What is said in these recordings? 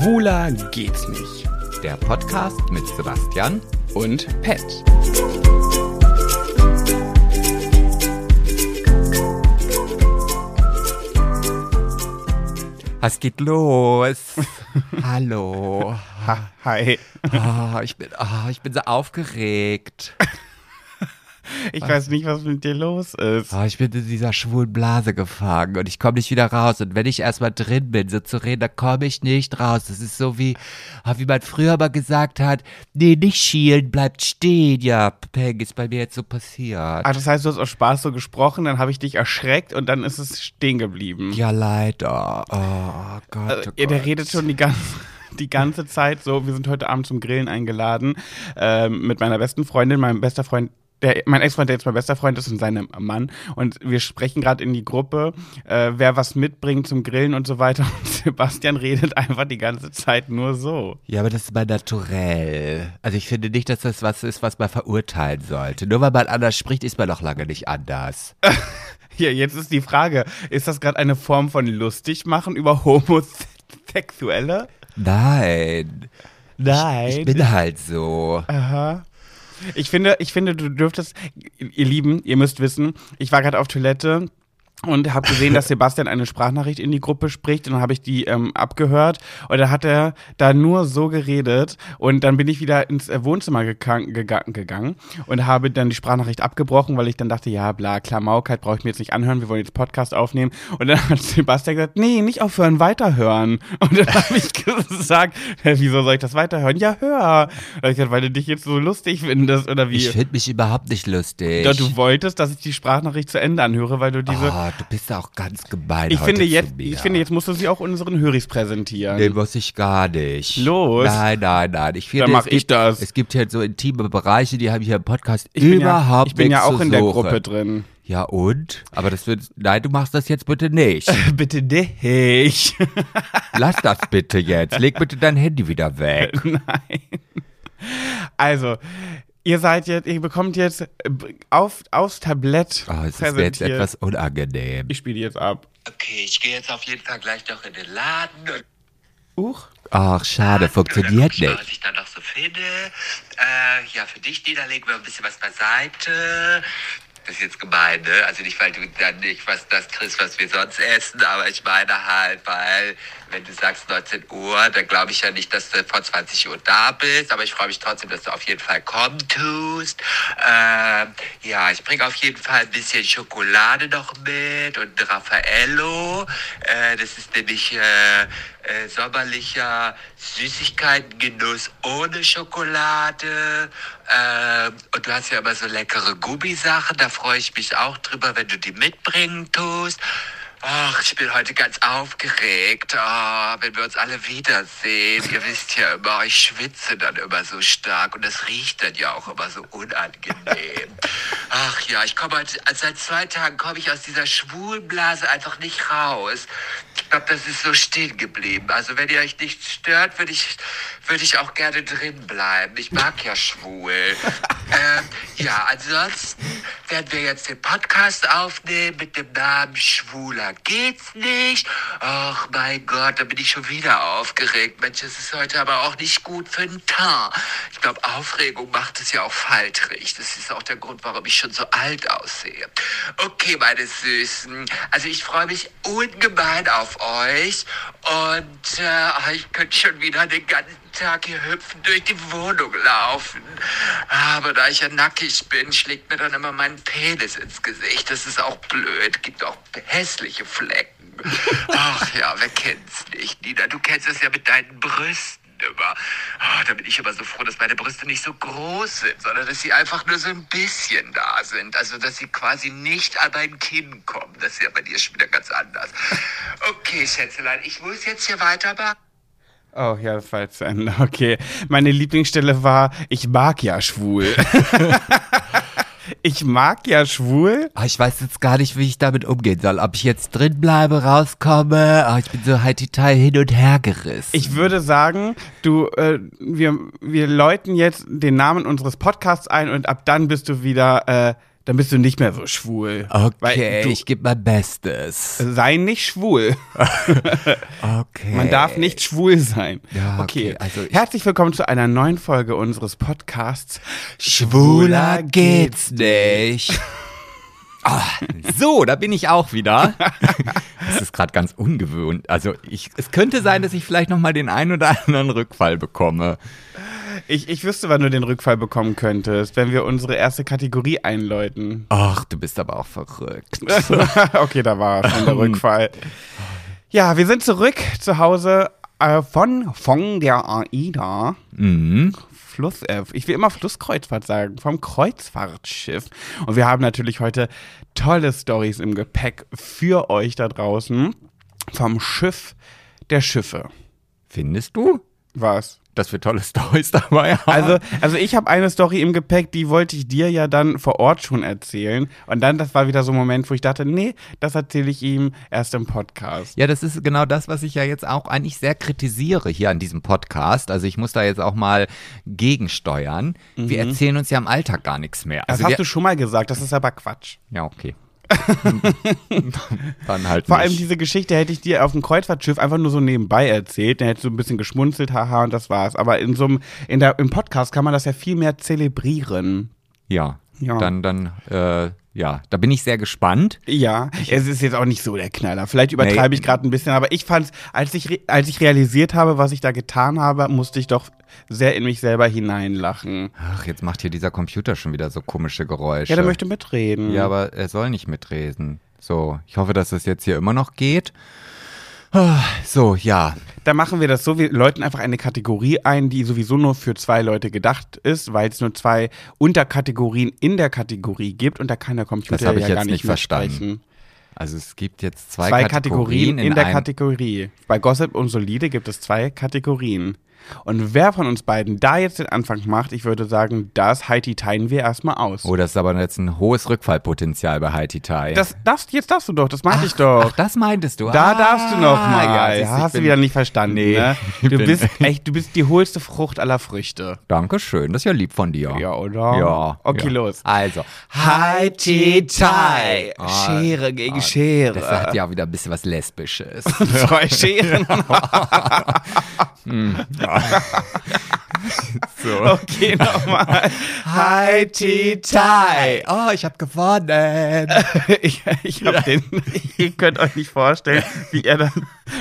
Schwuler geht's nicht. Der Podcast mit Sebastian Und Pet. Was geht los? Hallo. Ha, hi. Oh, ich, bin, oh, ich bin so aufgeregt. Ich weiß nicht, was mit dir los ist. Oh, ich bin in dieser schwulen Blase gefangen und ich komme nicht wieder raus. Und wenn ich erstmal drin bin, so zu reden, dann komme ich nicht raus. Das ist so wie, oh, wie man früher mal gesagt hat, nee, nicht schielen, bleibt stehen. Ja, Peng, ist bei mir jetzt so passiert. Ah, das heißt, du hast aus Spaß so gesprochen, dann habe ich dich erschreckt und dann ist es stehen geblieben. Ja, leider. Oh Gott, Also, oh ihr, der Gott. redet schon die ganze, die ganze Zeit so. Wir sind heute Abend zum Grillen eingeladen ähm, mit meiner besten Freundin, meinem bester Freund. Der, mein Ex-Freund, der jetzt mein bester Freund ist und seinem Mann. Und wir sprechen gerade in die Gruppe, äh, wer was mitbringt zum Grillen und so weiter. Und Sebastian redet einfach die ganze Zeit nur so. Ja, aber das ist mal naturell. Also ich finde nicht, dass das was ist, was man verurteilen sollte. Nur weil man anders spricht, ist man noch lange nicht anders. Ja, jetzt ist die Frage, ist das gerade eine Form von lustig machen über Homosexuelle? Nein. Nein. Ich bin halt so. Aha. Ich finde, ich finde, du dürftest, ihr Lieben, ihr müsst wissen, ich war gerade auf Toilette und habe gesehen, dass Sebastian eine Sprachnachricht in die Gruppe spricht und dann habe ich die ähm, abgehört und da hat er da nur so geredet und dann bin ich wieder ins äh, Wohnzimmer gegangen, und habe dann die Sprachnachricht abgebrochen, weil ich dann dachte, ja bla, Klamaukheit brauche ich mir jetzt nicht anhören, wir wollen jetzt Podcast aufnehmen und dann hat Sebastian gesagt, nee, nicht aufhören, weiterhören und dann habe ich gesagt, wieso soll ich das weiterhören? Ja, hör. Hab ich gesagt, weil du dich jetzt so lustig findest oder wie? Ich finde mich überhaupt nicht lustig. Ja, du wolltest, dass ich die Sprachnachricht zu Ende anhöre, weil du diese. oh, du bist auch ganz gemein ich heute finde zu jetzt, mir. ich finde jetzt musst du sie auch unseren Höris präsentieren. Nee, muss ich gar nicht. Los. Nein, nein, nein. Ich finde, Dann mach es gibt, ich das. Es gibt halt so intime Bereiche, die habe ich hier im Podcast ich überhaupt ja, ich bin ja auch in der. Gruppe drin. Ja und? Aber das wird, nein, du machst das jetzt bitte nicht. Bitte nicht. Lass das bitte jetzt. Leg bitte dein Handy wieder weg. Nein. Also, ihr seid jetzt, ihr bekommt jetzt äh, auf, aufs Tablett Oh, es ist mir jetzt präsentiert. etwas unangenehm. ich spiele jetzt ab. Okay, ich gehe jetzt auf jeden Fall gleich noch in den Laden Uch. Ach, schade, funktioniert guck ich mal, nicht. was ich da noch so finde. Äh, ja, für dich, Dina, legen wir ein bisschen was beiseite. Das ist jetzt gemein, ne? Also nicht, weil du dann nicht was das kriegst, was wir sonst essen, aber ich meine halt, weil, wenn du sagst 19 Uhr, dann glaube ich ja nicht, dass du vor 20 Uhr da bist, aber ich freue mich trotzdem, dass du auf jeden Fall kommen tust. Ähm, ja, ich bringe auf jeden Fall ein bisschen Schokolade noch mit und Raffaello. Äh, das ist nämlich äh, äh, sommerlicher Süßigkeitengenuss ohne Schokolade. Ähm, und du hast ja immer so leckere Gummisachen, da freue ich mich auch drüber, wenn du die mitbringen tust. Ach, ich bin heute ganz aufgeregt, oh, wenn wir uns alle wiedersehen. Ihr wisst ja immer, ich schwitze dann immer so stark und das riecht dann ja auch immer so unangenehm. Ach ja, ich komme heute, also seit zwei Tagen komme ich aus dieser Schwulblase einfach nicht raus. Ich glaube, das ist so stehen geblieben. Also wenn ihr euch nicht stört, würde ich, würde ich auch gerne drin bleiben. Ich mag ja schwul. ähm, ja, ansonsten werden wir jetzt den Podcast aufnehmen mit dem Namen Schwuler geht's nicht. Ach mein Gott, da bin ich schon wieder aufgeregt. Mensch, es ist heute aber auch nicht gut für den Teint. Ich glaube, Aufregung macht es ja auch faltrig. Das ist auch der Grund, warum ich schon so alt aussehe. Okay, meine Süßen. Also ich freue mich ungemein auf euch. Und äh, ich könnte schon wieder den ganzen Tag hier hüpfen, durch die Wohnung laufen. Aber da ich ja nackig bin, schlägt mir dann immer mein Penis ins Gesicht. Das ist auch blöd. Gibt auch hässliche Flecken. Ach ja, wer kennt's nicht? Nina, du kennst es ja mit deinen Brüsten immer. Ah, da bin ich immer so froh, dass meine Brüste nicht so groß sind, sondern dass sie einfach nur so ein bisschen da sind. Also, dass sie quasi nicht an mein Kinn kommen. Das ist ja bei dir schon wieder ganz anders. Okay, Schätzelein, ich muss jetzt hier weitermachen. Oh ja, zu Ende. Okay. Meine Lieblingsstelle war, ich mag ja schwul. ich mag ja schwul. Ah, ich weiß jetzt gar nicht, wie ich damit umgehen soll. Ob ich jetzt drin bleibe, rauskomme. Ah, ich bin so halt total hin und her gerissen. Ich würde sagen, du, äh, wir, wir läuten jetzt den Namen unseres Podcasts ein und ab dann bist du wieder äh, dann bist du nicht mehr so schwul. Okay, du, ich gebe mein Bestes. sei nicht schwul. Okay. Man darf nicht schwul sein. Ja, okay. okay, also ich- Herzlich willkommen zu einer neuen Folge unseres Podcasts. Schwuler geht's nicht. Ah, so, da bin ich auch wieder. Das ist gerade ganz ungewöhnt. Also ich, es könnte sein, dass ich vielleicht noch mal den einen oder anderen Rückfall bekomme. Ich, ich wüsste, wann du den Rückfall bekommen könntest, wenn wir unsere erste Kategorie einläuten. Ach, du bist aber auch verrückt. okay, da war schon der Rückfall. Ja, wir sind zurück zu Hause äh, von, von der AIDA. Mhm. Fluss, äh, ich will immer Flusskreuzfahrt sagen, vom Kreuzfahrtschiff. Und wir haben natürlich heute tolle Stories im Gepäck für euch da draußen. Vom Schiff der Schiffe. Findest du, Was? Dass wir tolle Stories dabei haben? Also, also ich habe eine Story im Gepäck, die wollte ich dir ja dann vor Ort schon erzählen. Und dann, das war wieder so ein Moment, wo ich dachte, nee, das erzähle ich ihm erst im Podcast. Ja, das ist genau das, was ich ja jetzt auch eigentlich sehr kritisiere hier an diesem Podcast. Also ich muss da jetzt auch mal gegensteuern. Wir erzählen uns ja im Alltag gar nichts mehr. Mhm. Das Also hast wir, du schon mal gesagt, das ist aber Quatsch. ja, okay. Dann halt Vor nicht. allem diese Geschichte hätte ich dir auf dem Kreuzfahrtschiff einfach nur so nebenbei erzählt. Dann hättest du ein bisschen geschmunzelt, haha, und das war's. Aber in so einem, in der, im Podcast kann man das ja viel mehr zelebrieren. ja. Ja. Dann, dann, äh, ja, da bin ich sehr gespannt. Ja, es ist jetzt auch nicht so der Knaller. Vielleicht übertreibe Nee. ich gerade ein bisschen, aber ich fand's, als ich, als ich realisiert habe, was ich da getan habe, musste ich doch sehr in mich selber hineinlachen. Ach, jetzt macht hier dieser Computer schon wieder so komische Geräusche. Ja, der möchte mitreden. Ja, aber er soll nicht mitreden. So, ich hoffe, dass es jetzt hier immer noch geht. So, ja. Dann machen wir das so, wir läuten einfach eine Kategorie ein, die sowieso nur für zwei Leute gedacht ist, weil es nur zwei Unterkategorien in der Kategorie gibt und da kann der Computer Das ich ja jetzt gar nicht nicht verstanden. Also es gibt jetzt zwei, Zwei Kategorien, in, der einem- Kategorie. Bei Gossip und Solide gibt es zwei Kategorien. Und wer von uns beiden da jetzt den Anfang macht, ich würde sagen, das Haiti teilen wir erstmal aus. Oh, das ist aber jetzt ein hohes Rückfallpotenzial bei Haiti Tai. Das, das, jetzt darfst du doch, das meinte ich doch. Ach, das meintest du. Da Ah, darfst du noch mal. Ja, siehst, hast du wieder nicht verstanden. Nee, ne? Du bist echt, du bist die hohlste Frucht aller Früchte. Dankeschön, das ist ja lieb von dir. Ja, oder? Ja. Okay, ja. los. Also, Haiti Tai. Ah, Schere gegen Schere. das hat ja auch wieder ein bisschen was Lesbisches. Zwei Scheren. so. Okay, nochmal. Haiti Tai. Oh, ich hab gewonnen. Ich, ich hab den, ihr könnt euch nicht vorstellen, wie er dann,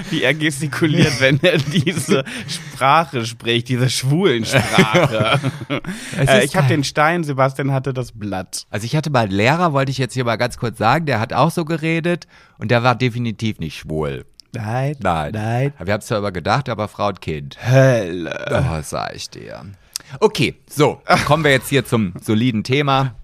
wie er gestikuliert, wenn er diese Sprache spricht, diese schwulen Sprache. Äh, ich habe den Stein, Sebastian hatte das Blatt. Also ich hatte mal einen Lehrer, wollte ich jetzt hier mal ganz kurz sagen, der hat auch so geredet und der war definitiv nicht schwul. Nein, Nein. nein. Wir haben es zwar immer gedacht, aber Frau und Kind. Hölle. Oh, sag ich dir. Okay, so, kommen wir jetzt hier zum soliden Thema.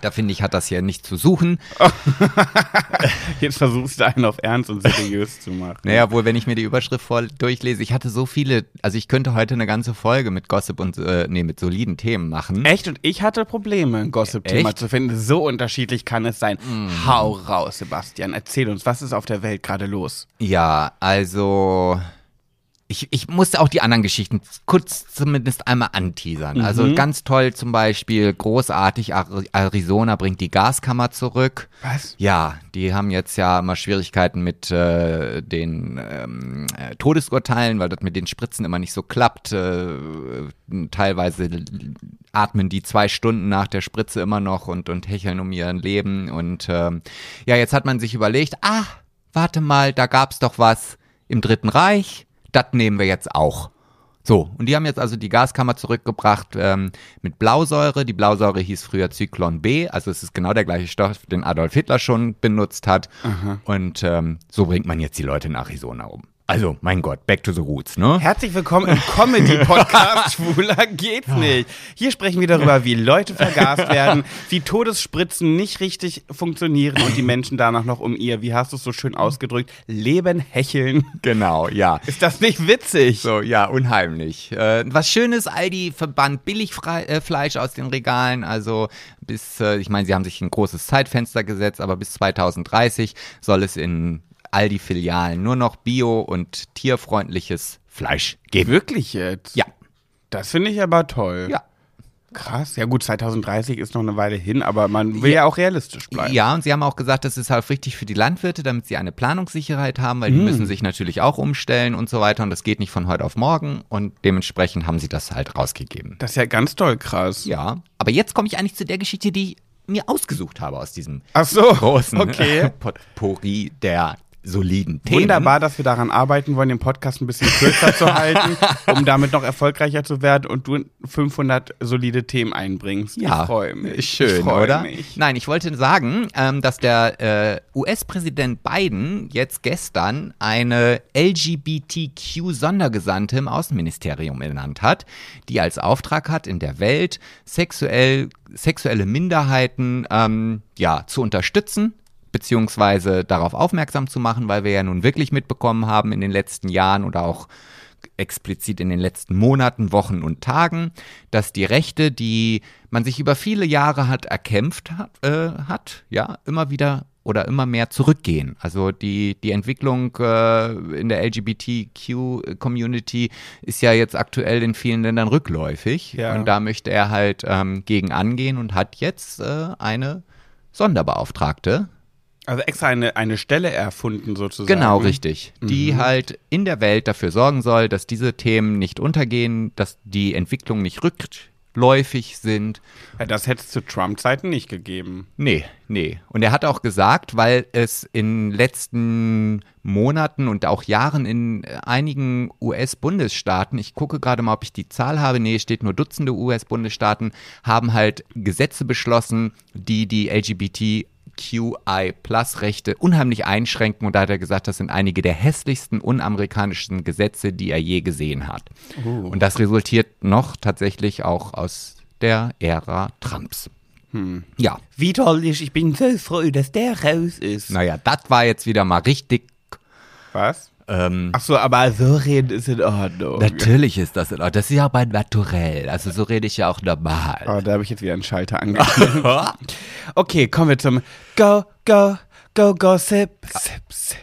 Da finde ich, hat das hier nicht zu suchen. Jetzt versuchst du einen auf ernst und seriös zu machen. Naja, wohl, wenn ich mir die Überschrift voll durchlese, ich hatte so viele, also ich könnte heute eine ganze Folge mit Gossip und, äh, nee, mit soliden Themen machen. Echt? Und ich hatte Probleme, ein Gossip-Thema zu finden. So unterschiedlich kann es sein. Hau raus, Sebastian. Erzähl uns, was ist auf der Welt gerade los? Ja, also ich, ich musste auch die anderen Geschichten kurz zumindest einmal anteasern. Also ganz toll zum Beispiel, großartig, Ar- Arizona bringt die Gaskammer zurück. Was? Ja, die haben jetzt ja immer Schwierigkeiten mit äh, den ähm, äh, Todesurteilen, weil das mit den Spritzen immer nicht so klappt. Äh, teilweise atmen die zwei Stunden nach der Spritze immer noch und, und hecheln um ihr Leben. Und ähm, ja, jetzt hat man sich überlegt, ah, warte mal, da gab's doch was im Dritten Reich, das nehmen wir jetzt auch. So, und die haben jetzt also die Gaskammer zurückgebracht ähm, mit Blausäure. Die Blausäure hieß früher Zyklon B, also es ist genau der gleiche Stoff, den Adolf Hitler schon benutzt hat. Und ähm, so bringt man jetzt die Leute in Arizona um. Also, mein Gott, back to the roots, ne? Herzlich willkommen im Comedy-Podcast Schwuler geht's nicht. Hier sprechen wir darüber, wie Leute vergast werden, wie Todesspritzen nicht richtig funktionieren und die Menschen danach noch um ihr, wie hast du es so schön ausgedrückt, Leben hecheln. Genau, ja. Ist das nicht witzig? So, ja, unheimlich. Äh, was Schönes, Aldi verbannt Billigfleisch äh, Fleisch aus den Regalen. Also bis, äh, ich meine, sie haben sich ein großes Zeitfenster gesetzt, aber bis 2030 soll es in Aldi-Filialen nur noch bio- und tierfreundliches Fleisch geben. Wirklich jetzt? Ja, Das finde ich aber toll. ja. Krass. Ja gut, 2030 ist noch eine Weile hin, aber man will ja, auch realistisch bleiben. Ja, und sie haben auch gesagt, das ist halt wichtig für die Landwirte, damit sie eine Planungssicherheit haben, weil die Hm. müssen sich natürlich auch umstellen und so weiter. Und das geht nicht von heute auf morgen. Und dementsprechend haben sie das halt rausgegeben. Das ist ja ganz toll krass. Ja, aber jetzt komme ich eigentlich zu der Geschichte, die ich mir ausgesucht habe aus diesem Ach so. großen Okay. Potpourri der soliden Themen. Wunderbar, dass wir daran arbeiten wollen, den Podcast ein bisschen kürzer zu halten, um damit noch erfolgreicher zu werden und du 500 solide Themen einbringst. Ja, ich freue mich. Schön, freu oder? Mich. Nein, ich wollte sagen, ähm, dass der äh, US-Präsident Biden jetzt gestern eine LGBTQ-Sondergesandte im Außenministerium ernannt hat, die als Auftrag hat, in der Welt sexuell, sexuelle Minderheiten ähm, ja, zu unterstützen beziehungsweise darauf aufmerksam zu machen, weil wir ja nun wirklich mitbekommen haben in den letzten Jahren oder auch explizit in den letzten Monaten, Wochen und Tagen, dass die Rechte, die man sich über viele Jahre hat erkämpft hat, äh, hat ja, immer wieder oder immer mehr zurückgehen. Also die, die Entwicklung äh, in der LGBTQ-Community ist ja jetzt aktuell in vielen Ländern rückläufig. Ja. Und da möchte er halt ähm, gegen angehen und hat jetzt äh, eine Sonderbeauftragte Also extra eine, eine Stelle erfunden sozusagen. Genau, richtig. Die halt in der Welt dafür sorgen soll, dass diese Themen nicht untergehen, dass die Entwicklungen nicht rückläufig sind. Ja, das hätte es zu Trump-Zeiten nicht gegeben. Nee, nee. Und er hat auch gesagt, weil es in letzten Monaten und auch Jahren in einigen US-Bundesstaaten, ich gucke gerade mal, ob ich die Zahl habe, nee, steht nur Dutzende US-Bundesstaaten, haben halt Gesetze beschlossen, die die LGBTQI-Plus-Rechte unheimlich einschränken. Und da hat er gesagt, das sind einige der hässlichsten unamerikanischen Gesetze, die er je gesehen hat. Und das resultiert noch tatsächlich auch aus der Ära Trumps. Ja, Wie toll ist, ich bin so froh, dass der raus ist. naja, das war jetzt wieder mal richtig. Was? Ähm, Ach so, aber so reden ist in Ordnung. Natürlich ist das in Ordnung. Das ist ja mein Naturell. Also so rede ich ja auch normal. Oh, da habe ich jetzt wieder einen Schalter angeklemmt. okay, kommen wir zum Go, Go, Go, Go, Sip, Sip, Sip.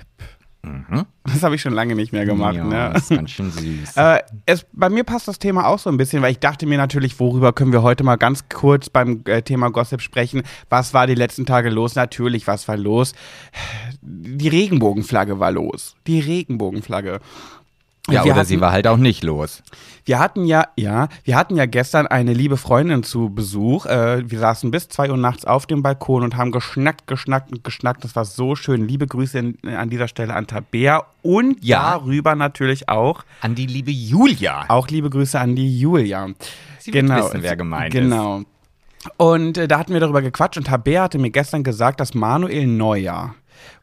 Das habe ich schon lange nicht mehr gemacht. ja, ne? das ist ganz schön süß. Äh, es, bei mir passt das Thema auch so ein bisschen, weil ich dachte mir natürlich, worüber können wir heute mal ganz kurz beim äh, Thema Gossip sprechen. Was war die letzten Tage los? Natürlich, was war los? Die Regenbogenflagge war los. Die Regenbogenflagge. Ja, wir oder sie hatten- war halt auch nicht los. Wir hatten ja, ja, wir hatten ja gestern eine liebe Freundin zu Besuch. Äh, wir saßen bis zwei Uhr nachts auf dem Balkon und haben geschnackt, geschnackt und geschnackt. Das war so schön. Liebe Grüße in, an dieser Stelle an Tabea und Ja. darüber natürlich auch. An die liebe Julia. Auch liebe Grüße an die Julia. Sie wird wissen, wer gemeint ist. genau. Und äh, da hatten wir darüber gequatscht und Tabea hatte mir gestern gesagt, dass Manuel Neuer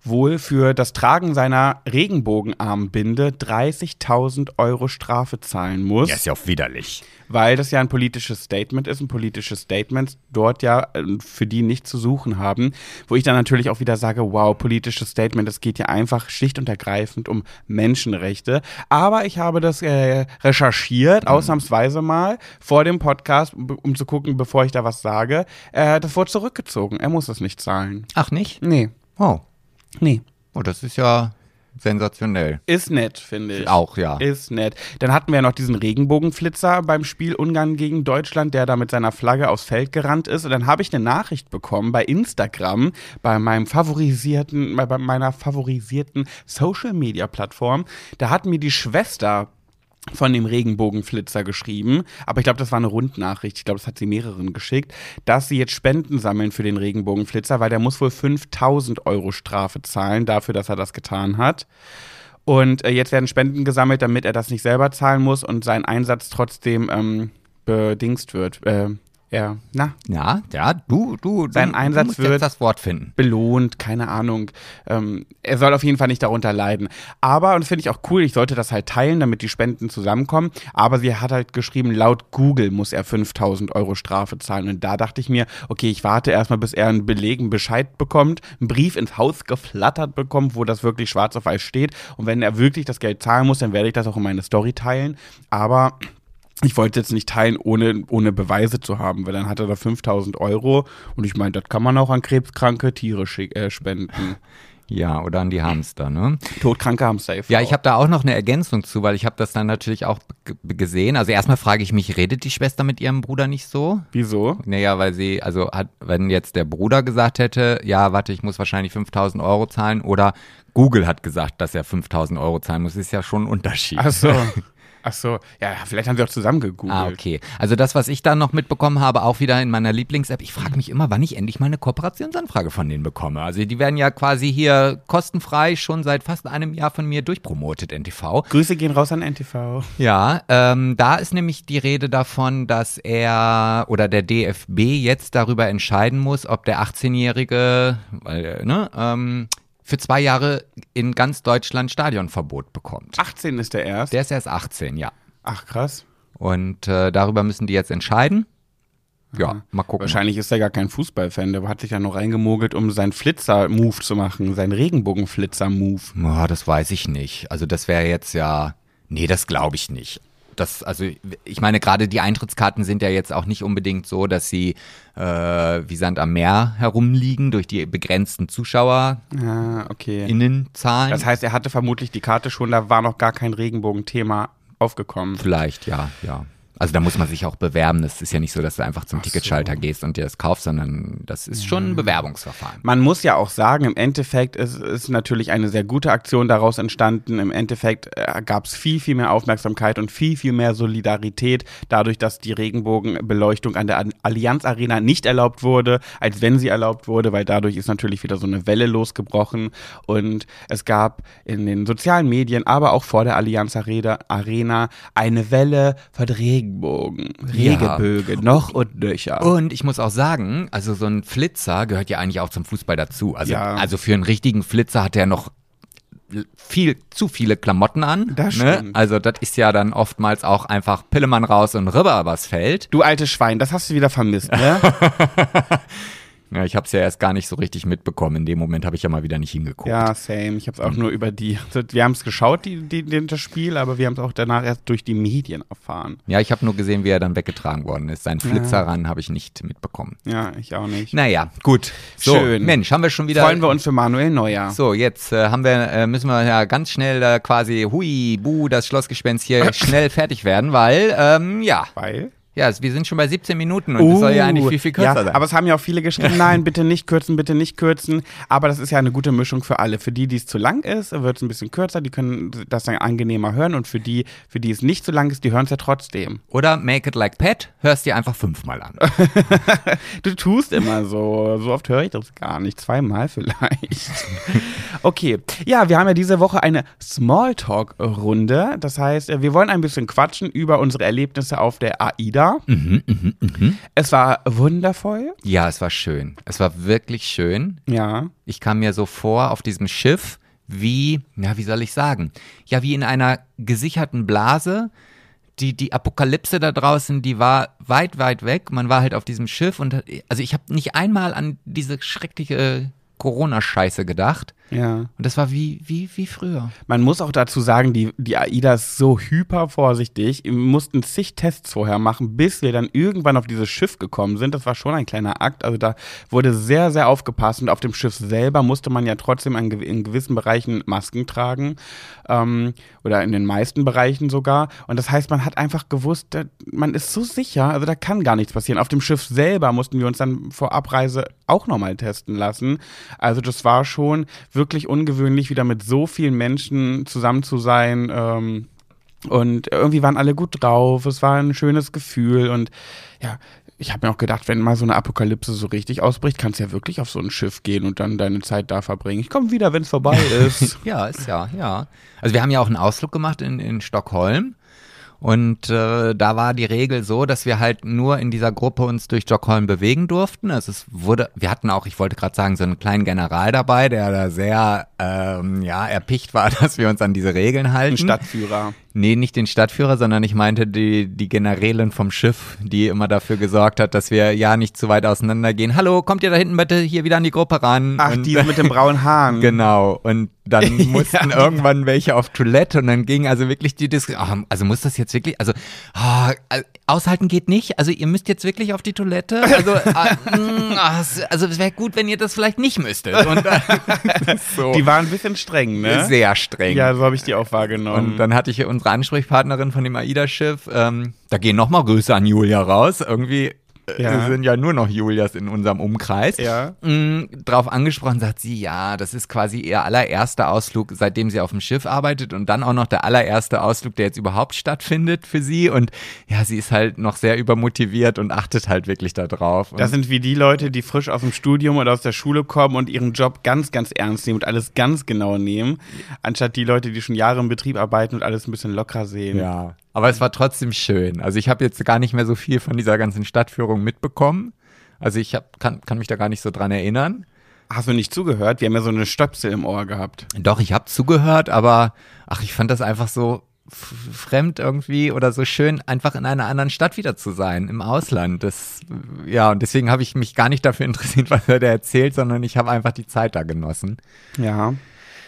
wohl für das Tragen seiner Regenbogenarmbinde 30.000 Euro Strafe zahlen muss. Ja, ist ja auch widerlich. Weil das ja ein politisches Statement ist, ein politisches Statement dort ja äh, für die nicht zu suchen haben, wo ich dann natürlich auch wieder sage, wow, politisches Statement, es geht ja einfach schlicht und ergreifend um Menschenrechte. Aber ich habe das äh, recherchiert, ausnahmsweise mal vor dem Podcast, um, um zu gucken, bevor ich da was sage. Äh, das wurde zurückgezogen. Er muss es nicht zahlen. Ach nicht? Nee, Oh. Nee. Oh, das ist ja sensationell. Ist nett, finde ich. Auch, ja. Ist nett. Dann hatten wir ja noch diesen Regenbogenflitzer beim Spiel Ungarn gegen Deutschland, der da mit seiner Flagge aufs Feld gerannt ist. Und dann habe ich eine Nachricht bekommen bei Instagram, bei meinem favorisierten, bei bei meiner favorisierten Social Media Plattform. Da hat mir die Schwester von dem Regenbogenflitzer geschrieben, aber ich glaube, das war eine Rundnachricht, ich glaube, das hat sie mehreren geschickt, dass sie jetzt Spenden sammeln für den Regenbogenflitzer, weil der muss wohl 5000 Euro Strafe zahlen dafür, dass er das getan hat. Und äh, jetzt werden Spenden gesammelt, damit er das nicht selber zahlen muss und sein Einsatz trotzdem ähm, bedingst wird. Äh, ja, na, Ja, ja, du, du, Sein du, Einsatz du wird- das Wort finden. belohnt, keine Ahnung. Ähm, er soll auf jeden Fall nicht darunter leiden. Aber, und das finde ich auch cool, ich sollte das halt teilen, damit die Spenden zusammenkommen. Aber sie hat halt geschrieben, laut Google muss er 5000 Euro Strafe zahlen. Und da dachte ich mir, okay, ich warte erstmal, bis er einen Beleg, einen Bescheid bekommt, einen Brief ins Haus geflattert bekommt, wo das wirklich schwarz auf weiß steht. Und wenn er wirklich das Geld zahlen muss, dann werde ich das auch in meine Story teilen. Aber ich wollte jetzt nicht teilen, ohne, ohne Beweise zu haben, weil dann hat er da 5000 Euro und ich meine, das kann man auch an krebskranke Tiere äh, spenden. Ja, oder an die Hamster, ne? Todkranke Hamster e.V. Ja, ich habe da auch noch eine Ergänzung zu, weil ich habe das dann natürlich auch gesehen. Also erstmal frage ich mich, redet die Schwester mit ihrem Bruder nicht so? Wieso? Naja, weil sie, also hat, wenn jetzt der Bruder gesagt hätte, ja, warte, ich muss wahrscheinlich 5000 Euro zahlen oder Google hat gesagt, dass er 5000 Euro zahlen muss, ist ja schon ein Unterschied. Ach so. Ach so. Ja, vielleicht haben sie auch zusammen gegoogelt. Ah, okay. Also das, was ich da noch mitbekommen habe, auch wieder in meiner Lieblings-App, ich frage mich immer, wann ich endlich mal eine Kooperationsanfrage von denen bekomme. Also die werden ja quasi hier kostenfrei schon seit fast einem Jahr von mir durchpromotet, NTV. Grüße gehen raus an NTV. Ja, ähm, da ist nämlich die Rede davon, dass er oder der DFB jetzt darüber entscheiden muss, ob der 18-Jährige, weil, äh, ne, ähm, für zwei Jahre in ganz Deutschland Stadionverbot bekommt. 18 ist der erst. Der ist erst 18, ja. Ach, krass. Und äh, darüber müssen die jetzt entscheiden. Ja, mal gucken. Wahrscheinlich ist er gar kein Fußballfan. Der hat sich ja noch reingemogelt, um seinen Flitzer-Move zu machen. Seinen Regenbogen-Flitzer-Move. Oh, das weiß ich nicht. Also das wäre jetzt ja, nee, das glaube ich nicht. Das, also ich meine, gerade die Eintrittskarten sind ja jetzt auch nicht unbedingt so, dass sie äh, wie Sand am Meer herumliegen durch die begrenzten ZuschauerInnenzahlen. Ah, okay. Das heißt, er hatte vermutlich die Karte schon, da war noch gar kein Regenbogen-Thema aufgekommen. Vielleicht, ja, ja. Also da muss man sich auch bewerben. Das ist ja nicht so, dass du einfach zum Ach so. Ticketschalter gehst und dir das kaufst, sondern das ist schon ein Bewerbungsverfahren. Man muss ja auch sagen, im Endeffekt ist, ist natürlich eine sehr gute Aktion daraus entstanden. Im Endeffekt äh, gab es viel, viel mehr Aufmerksamkeit und viel, viel mehr Solidarität dadurch, dass die Regenbogenbeleuchtung an der Al- Allianz Arena nicht erlaubt wurde, als wenn sie erlaubt wurde, weil dadurch ist natürlich wieder so eine Welle losgebrochen. Und es gab in den sozialen Medien, aber auch vor der Allianz Arena, eine Welle von Regenbogen, Regebögen, noch und nöcher. Und ich muss auch sagen, also so ein Flitzer gehört ja eigentlich auch zum Fußball dazu. Also, Ja. also für einen richtigen Flitzer hat er noch viel zu viele Klamotten an. Das ne? Also das ist ja dann oftmals auch einfach Pillemann raus und rüber was fällt. Du altes Schwein, das hast du wieder vermisst, ne? Ja, ich habe es ja erst gar nicht so richtig mitbekommen. In dem Moment habe ich ja mal wieder nicht hingeguckt. Ja, same. Ich habe es auch nur über die. Wir haben es geschaut, die, die, das Spiel, aber wir haben es auch danach erst durch die Medien erfahren. Ja, ich habe nur gesehen, wie er dann weggetragen worden ist. Seinen Flitzer ran habe ich nicht mitbekommen. Ja, ich auch nicht. Naja, gut. So, Schön. Mensch, haben wir schon wieder. Freuen wir uns für Manuel Neuer. So, jetzt äh, haben wir, äh, müssen wir ja ganz schnell äh, quasi, hui, bu, das Schlossgespenst hier schnell fertig werden, weil, ähm, ja, Weil? Ja, wir sind schon bei 17 Minuten und es soll ja eigentlich viel, viel kürzer Uh, ja, sein. Aber es haben ja auch viele geschrieben, nein, bitte nicht kürzen, bitte nicht kürzen. Aber das ist ja eine gute Mischung für alle. Für die, die es zu lang ist, wird es ein bisschen kürzer, die können das dann angenehmer hören. Und für die, für die es nicht zu lang ist, die hören es ja trotzdem. Oder Make It Like Pet, hörst dir einfach fünfmal an. Du tust immer so. So oft höre ich das gar nicht. Zweimal vielleicht. Okay. Ja, wir haben ja diese Woche eine Smalltalk-Runde. Das heißt, wir wollen ein bisschen quatschen über unsere Erlebnisse auf der AIDA. Es war wundervoll. ja, es war schön. Es war wirklich schön. Ja. Ich kam mir so vor auf diesem Schiff wie, ja, wie soll ich sagen? Ja, wie in einer gesicherten Blase. Die, die Apokalypse da draußen, die war weit, weit weg. Man war halt auf diesem Schiff und also ich habe nicht einmal an diese schreckliche Corona-Scheiße gedacht. Ja. Und das war wie, wie, wie früher. Man muss auch dazu sagen, die, die AIDA ist so hyper vorsichtig. Wir mussten zig Tests vorher machen, bis wir dann irgendwann auf dieses Schiff gekommen sind. Das war schon ein kleiner Akt. Also da wurde sehr, sehr aufgepasst. Und auf dem Schiff selber musste man ja trotzdem an, in gewissen Bereichen Masken tragen. Ähm, oder in den meisten Bereichen sogar. Und das heißt, man hat einfach gewusst, da, man ist so sicher, also da kann gar nichts passieren. Auf dem Schiff selber mussten wir uns dann vor Abreise auch nochmal testen lassen. Also das war schon wirklich ungewöhnlich, wieder mit so vielen Menschen zusammen zu sein. Ähm, und irgendwie waren alle gut drauf. Es war ein schönes Gefühl. Und ja, ich habe mir auch gedacht, wenn mal so eine Apokalypse so richtig ausbricht, kannst du ja wirklich auf so ein Schiff gehen und dann deine Zeit da verbringen. Ich komme wieder, wenn es vorbei ist. Ja, ist ja, ja. Also wir haben ja auch einen Ausflug gemacht in, in Stockholm. Und äh, da war die Regel so, dass wir halt nur in dieser Gruppe uns durch Stockholm bewegen durften. Also es wurde, wir hatten auch, ich wollte gerade sagen, so einen kleinen General dabei, der da sehr ähm, ja erpicht war, dass wir uns an diese Regeln halten. Ein Stadtführer. Nee, nicht den Stadtführer, sondern ich meinte die, die Generälin vom Schiff, die immer dafür gesorgt hat, dass wir ja nicht zu weit auseinandergehen. Hallo, kommt ihr da hinten bitte hier wieder an die Gruppe ran? Ach, Und- die mit den braunen Haaren. Genau. Und dann mussten Ja. irgendwann welche auf Toilette und dann ging also wirklich die Diskussion. also muss das jetzt wirklich, also ah, äh, aushalten geht nicht. Also ihr müsst jetzt wirklich auf die Toilette. Also, ah, ah, es- also es wäre gut, wenn ihr das vielleicht nicht müsstet. Und so Die waren ein bisschen streng, ne? sehr streng. Ja, so habe ich die auch wahrgenommen. Und dann hatte ich unsere Ansprechpartnerin von dem AIDA-Schiff, ähm, da gehen nochmal Grüße an Julia raus. Irgendwie Ja. sind ja nur noch Julias in unserem Umkreis. Ja. Mm, drauf angesprochen, sagt sie, ja, das ist quasi ihr allererster Ausflug, seitdem sie auf dem Schiff arbeitet und dann auch noch der allererste Ausflug, der jetzt überhaupt stattfindet für sie. Und ja, sie ist halt noch sehr übermotiviert und achtet halt wirklich da drauf. Das sind wie die Leute, die frisch aus dem Studium oder aus der Schule kommen und ihren Job ganz, ganz ernst nehmen und alles ganz genau nehmen, anstatt die Leute, die schon Jahre im Betrieb arbeiten und alles ein bisschen locker sehen. Ja, aber es war trotzdem schön. Also ich habe jetzt gar nicht mehr so viel von dieser ganzen Stadtführung mitbekommen. Also ich hab, kann, kann mich da gar nicht so dran erinnern. Hast du nicht zugehört? Wir haben ja so eine Stöpsel im Ohr gehabt. Doch, ich habe zugehört, aber ach, ich fand das einfach so fremd irgendwie oder so schön, einfach in einer anderen Stadt wieder zu sein, im Ausland. Das, ja, und deswegen habe ich mich gar nicht dafür interessiert, was er da erzählt, sondern ich habe einfach die Zeit da genossen. Ja.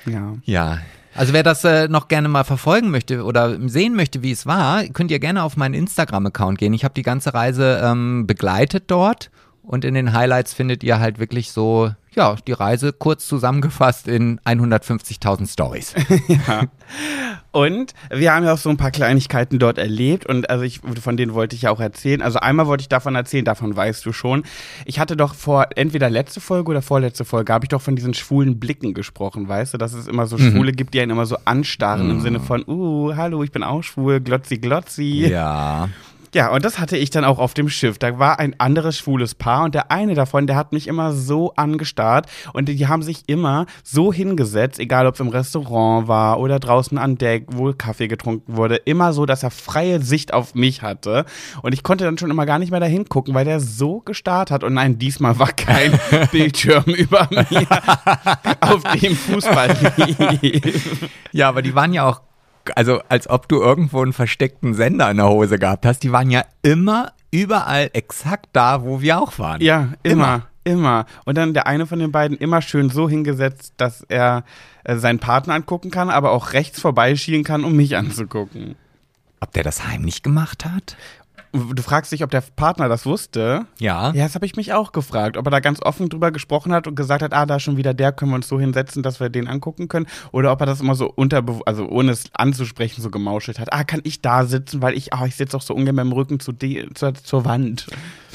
Ja. Ja. Also wer das äh, noch gerne mal verfolgen möchte oder sehen möchte, wie es war, könnt ihr gerne auf meinen Instagram-Account gehen. Ich habe die ganze Reise ähm, begleitet dort und in den Highlights findet ihr halt wirklich so, ja, die Reise kurz zusammengefasst in 150.000 Stories. Und wir haben ja auch so ein paar Kleinigkeiten dort erlebt und also ich, von denen wollte ich ja auch erzählen. Also einmal wollte ich davon erzählen, davon weißt du schon. Ich hatte doch vor, entweder letzte Folge oder vorletzte Folge, habe ich doch von diesen schwulen Blicken gesprochen, weißt du, dass es immer so Schwule gibt, die einen immer so anstarren im Sinne von, uh, hallo, ich bin auch schwul, glotzi, glotzi. ja. Ja, und das hatte ich dann auch auf dem Schiff. Da war ein anderes schwules Paar und der eine davon, der hat mich immer so angestarrt und die haben sich immer so hingesetzt, egal ob es im Restaurant war oder draußen an Deck, wo Kaffee getrunken wurde, immer so, dass er freie Sicht auf mich hatte. Und ich konnte dann schon immer gar nicht mehr dahin gucken, weil der so gestarrt hat. Und nein, diesmal war kein Bildschirm über mir, auf dem Fußball lief. Ja, aber die waren ja auch, also als ob du irgendwo einen versteckten Sender in der Hose gehabt hast, die waren ja immer überall exakt da, wo wir auch waren. Ja, immer, immer. Und dann der eine von den beiden immer schön so hingesetzt, dass er äh, seinen Partner angucken kann, aber auch rechts vorbeischielen kann, um mich anzugucken. Ob der das heimlich gemacht hat? Du fragst dich, ob der Partner das wusste. Ja. Ja, das habe ich mich auch gefragt, ob er da ganz offen drüber gesprochen hat und gesagt hat, ah, da schon wieder der, können wir uns so hinsetzen, dass wir den angucken können. Oder ob er das immer so unter, also ohne es anzusprechen, so gemauschelt hat. Ah, kann ich da sitzen, weil ich, ah, ich sitze auch so ungern mit dem Rücken zu de, zur, zur Wand.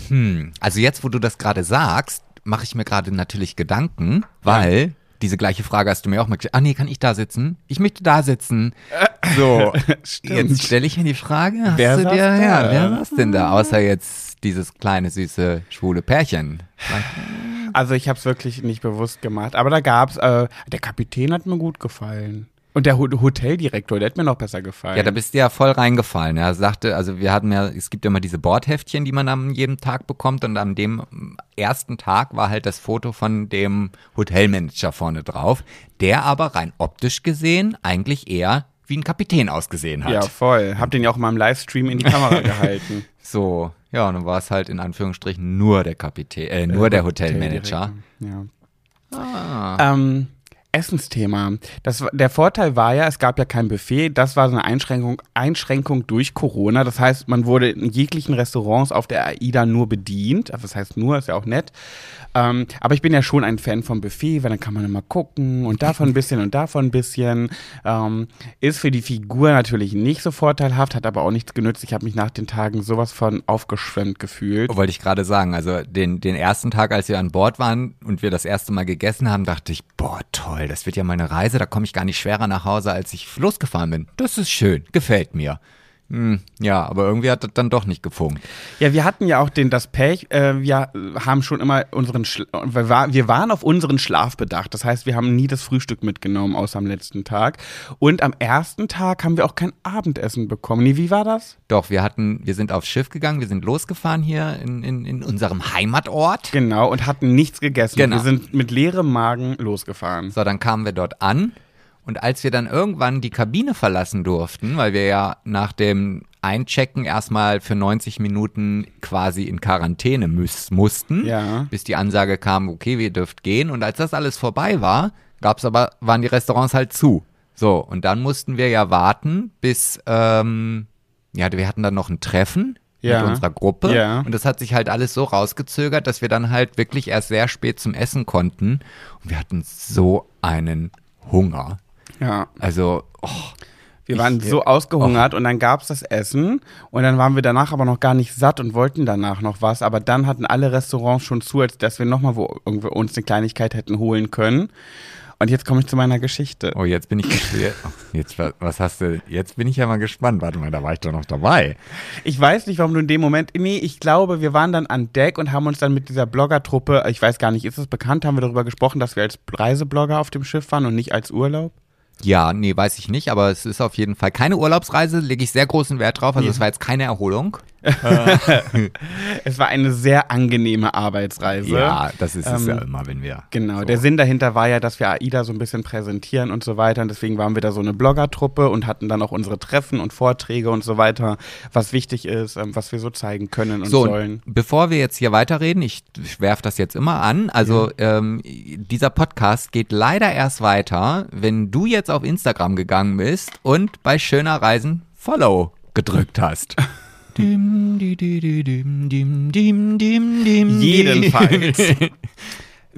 Hm. Also jetzt, wo du das gerade sagst, mache ich mir gerade natürlich Gedanken, weil diese gleiche Frage hast du mir auch mal gestellt. Ah nee, kann ich da sitzen? Ich möchte da sitzen. So, jetzt stelle ich mir die Frage, hast Wer du dir, da? ja, wer saß denn da, außer jetzt dieses kleine, süße, schwule Pärchen? Also ich habe es wirklich nicht bewusst gemacht. Aber da gab's, äh, der Kapitän hat mir gut gefallen. Und der Ho Hoteldirektor, der hat mir noch besser gefallen. Ja, da bist du ja voll reingefallen. Er sagte, also wir hatten ja, es gibt ja immer diese Bordheftchen, die man am jedem Tag bekommt und an dem ersten Tag war halt das Foto von dem Hotelmanager vorne drauf, der aber rein optisch gesehen eigentlich eher wie ein Kapitän ausgesehen hat. ja, voll. Hab den ja auch mal im Livestream in die Kamera gehalten. So, ja, und dann war es halt in Anführungsstrichen nur der Kapitän, äh, nur der Hotelmanager. Ja. Ah. Ähm, Essensthema. Das, der Vorteil war ja, es gab ja kein Buffet. Das war so eine Einschränkung, Einschränkung durch Corona. Das heißt, man wurde in jeglichen Restaurants auf der AIDA nur bedient. Also Das heißt nur, ist ja auch nett. Ähm, aber ich bin ja schon ein Fan vom Buffet, weil dann kann man immer gucken und davon ein bisschen und davon ein bisschen. Ähm, ist für die Figur natürlich nicht so vorteilhaft, hat aber auch nichts genützt. Ich habe mich nach den Tagen sowas von aufgeschwemmt gefühlt. Wollte ich gerade sagen, also den, den ersten Tag, als wir an Bord waren und wir das erste Mal gegessen haben, dachte ich, boah, toll, das wird ja mal eine Reise, da komme ich gar nicht schwerer nach Hause, als ich losgefahren bin. Das ist schön, gefällt mir. Hm, ja, aber irgendwie hat das dann doch nicht gefunkt. Ja, wir hatten ja auch den, das Pech, äh, wir haben schon immer unseren, Schla wir, war, wir waren auf unseren Schlaf bedacht. Das heißt, wir haben nie das Frühstück mitgenommen, außer am letzten Tag. Und am ersten Tag haben wir auch kein Abendessen bekommen. Nee, wie war das? Doch, wir hatten, wir sind aufs Schiff gegangen, wir sind losgefahren hier in, in, in unserem Heimatort. Genau, und hatten nichts gegessen. Genau. Wir sind mit leerem Magen losgefahren. So, dann kamen wir dort an Und als wir dann irgendwann die Kabine verlassen durften, weil wir ja nach dem Einchecken erstmal für 90 Minuten quasi in Quarantäne müß, mussten, Ja. bis die Ansage kam, okay, wir dürft gehen. Und als das alles vorbei war, gab's aber, waren die Restaurants halt zu. So, und dann mussten wir ja warten, bis, ähm, ja, wir hatten dann noch ein Treffen Ja. mit unserer Gruppe. Ja. Und das hat sich halt alles so rausgezögert, dass wir dann halt wirklich erst sehr spät zum Essen konnten. Und wir hatten so einen Hunger. Ja. Also, oh, Wir Ich- waren so ausgehungert und dann gab's das Essen und dann waren wir danach aber noch gar nicht satt und wollten danach noch was. Aber dann hatten alle Restaurants schon zu, als dass wir nochmal wo irgendwie uns eine Kleinigkeit hätten holen können. Und jetzt komme ich zu meiner Geschichte. oh, jetzt bin ich gespannt. Jetzt, wa- was hast du? Jetzt bin ich ja mal gespannt. Warte mal, da war ich doch noch dabei. Ich weiß nicht, warum du in dem Moment. Nee, ich glaube, wir waren dann an Deck und haben uns dann mit dieser Bloggertruppe, ich weiß gar nicht, ist es bekannt, haben wir darüber gesprochen, dass wir als Reiseblogger auf dem Schiff waren und nicht als Urlaub? Ja, nee, weiß ich nicht, aber es ist auf jeden Fall keine Urlaubsreise, lege ich sehr großen Wert drauf. Also es war jetzt keine Erholung. Es war eine sehr angenehme Arbeitsreise. Ja, das ist es Ähm, ja immer, wenn wir. Genau, so. der Sinn dahinter war ja, dass wir AIDA so ein bisschen präsentieren und so weiter. Und deswegen waren wir da so eine Bloggertruppe und hatten dann auch unsere Treffen und Vorträge und so weiter, was wichtig ist, ähm, was wir so zeigen können und So, sollen. und bevor wir jetzt hier weiterreden, ich werfe das jetzt immer an. Also ähm, dieser Podcast geht leider erst weiter, wenn du jetzt auf Instagram gegangen bist und bei Schöner Reisen Follow gedrückt hast. Dim, di, di, di, dim, dim, dim, dim, dim, Jedenfalls.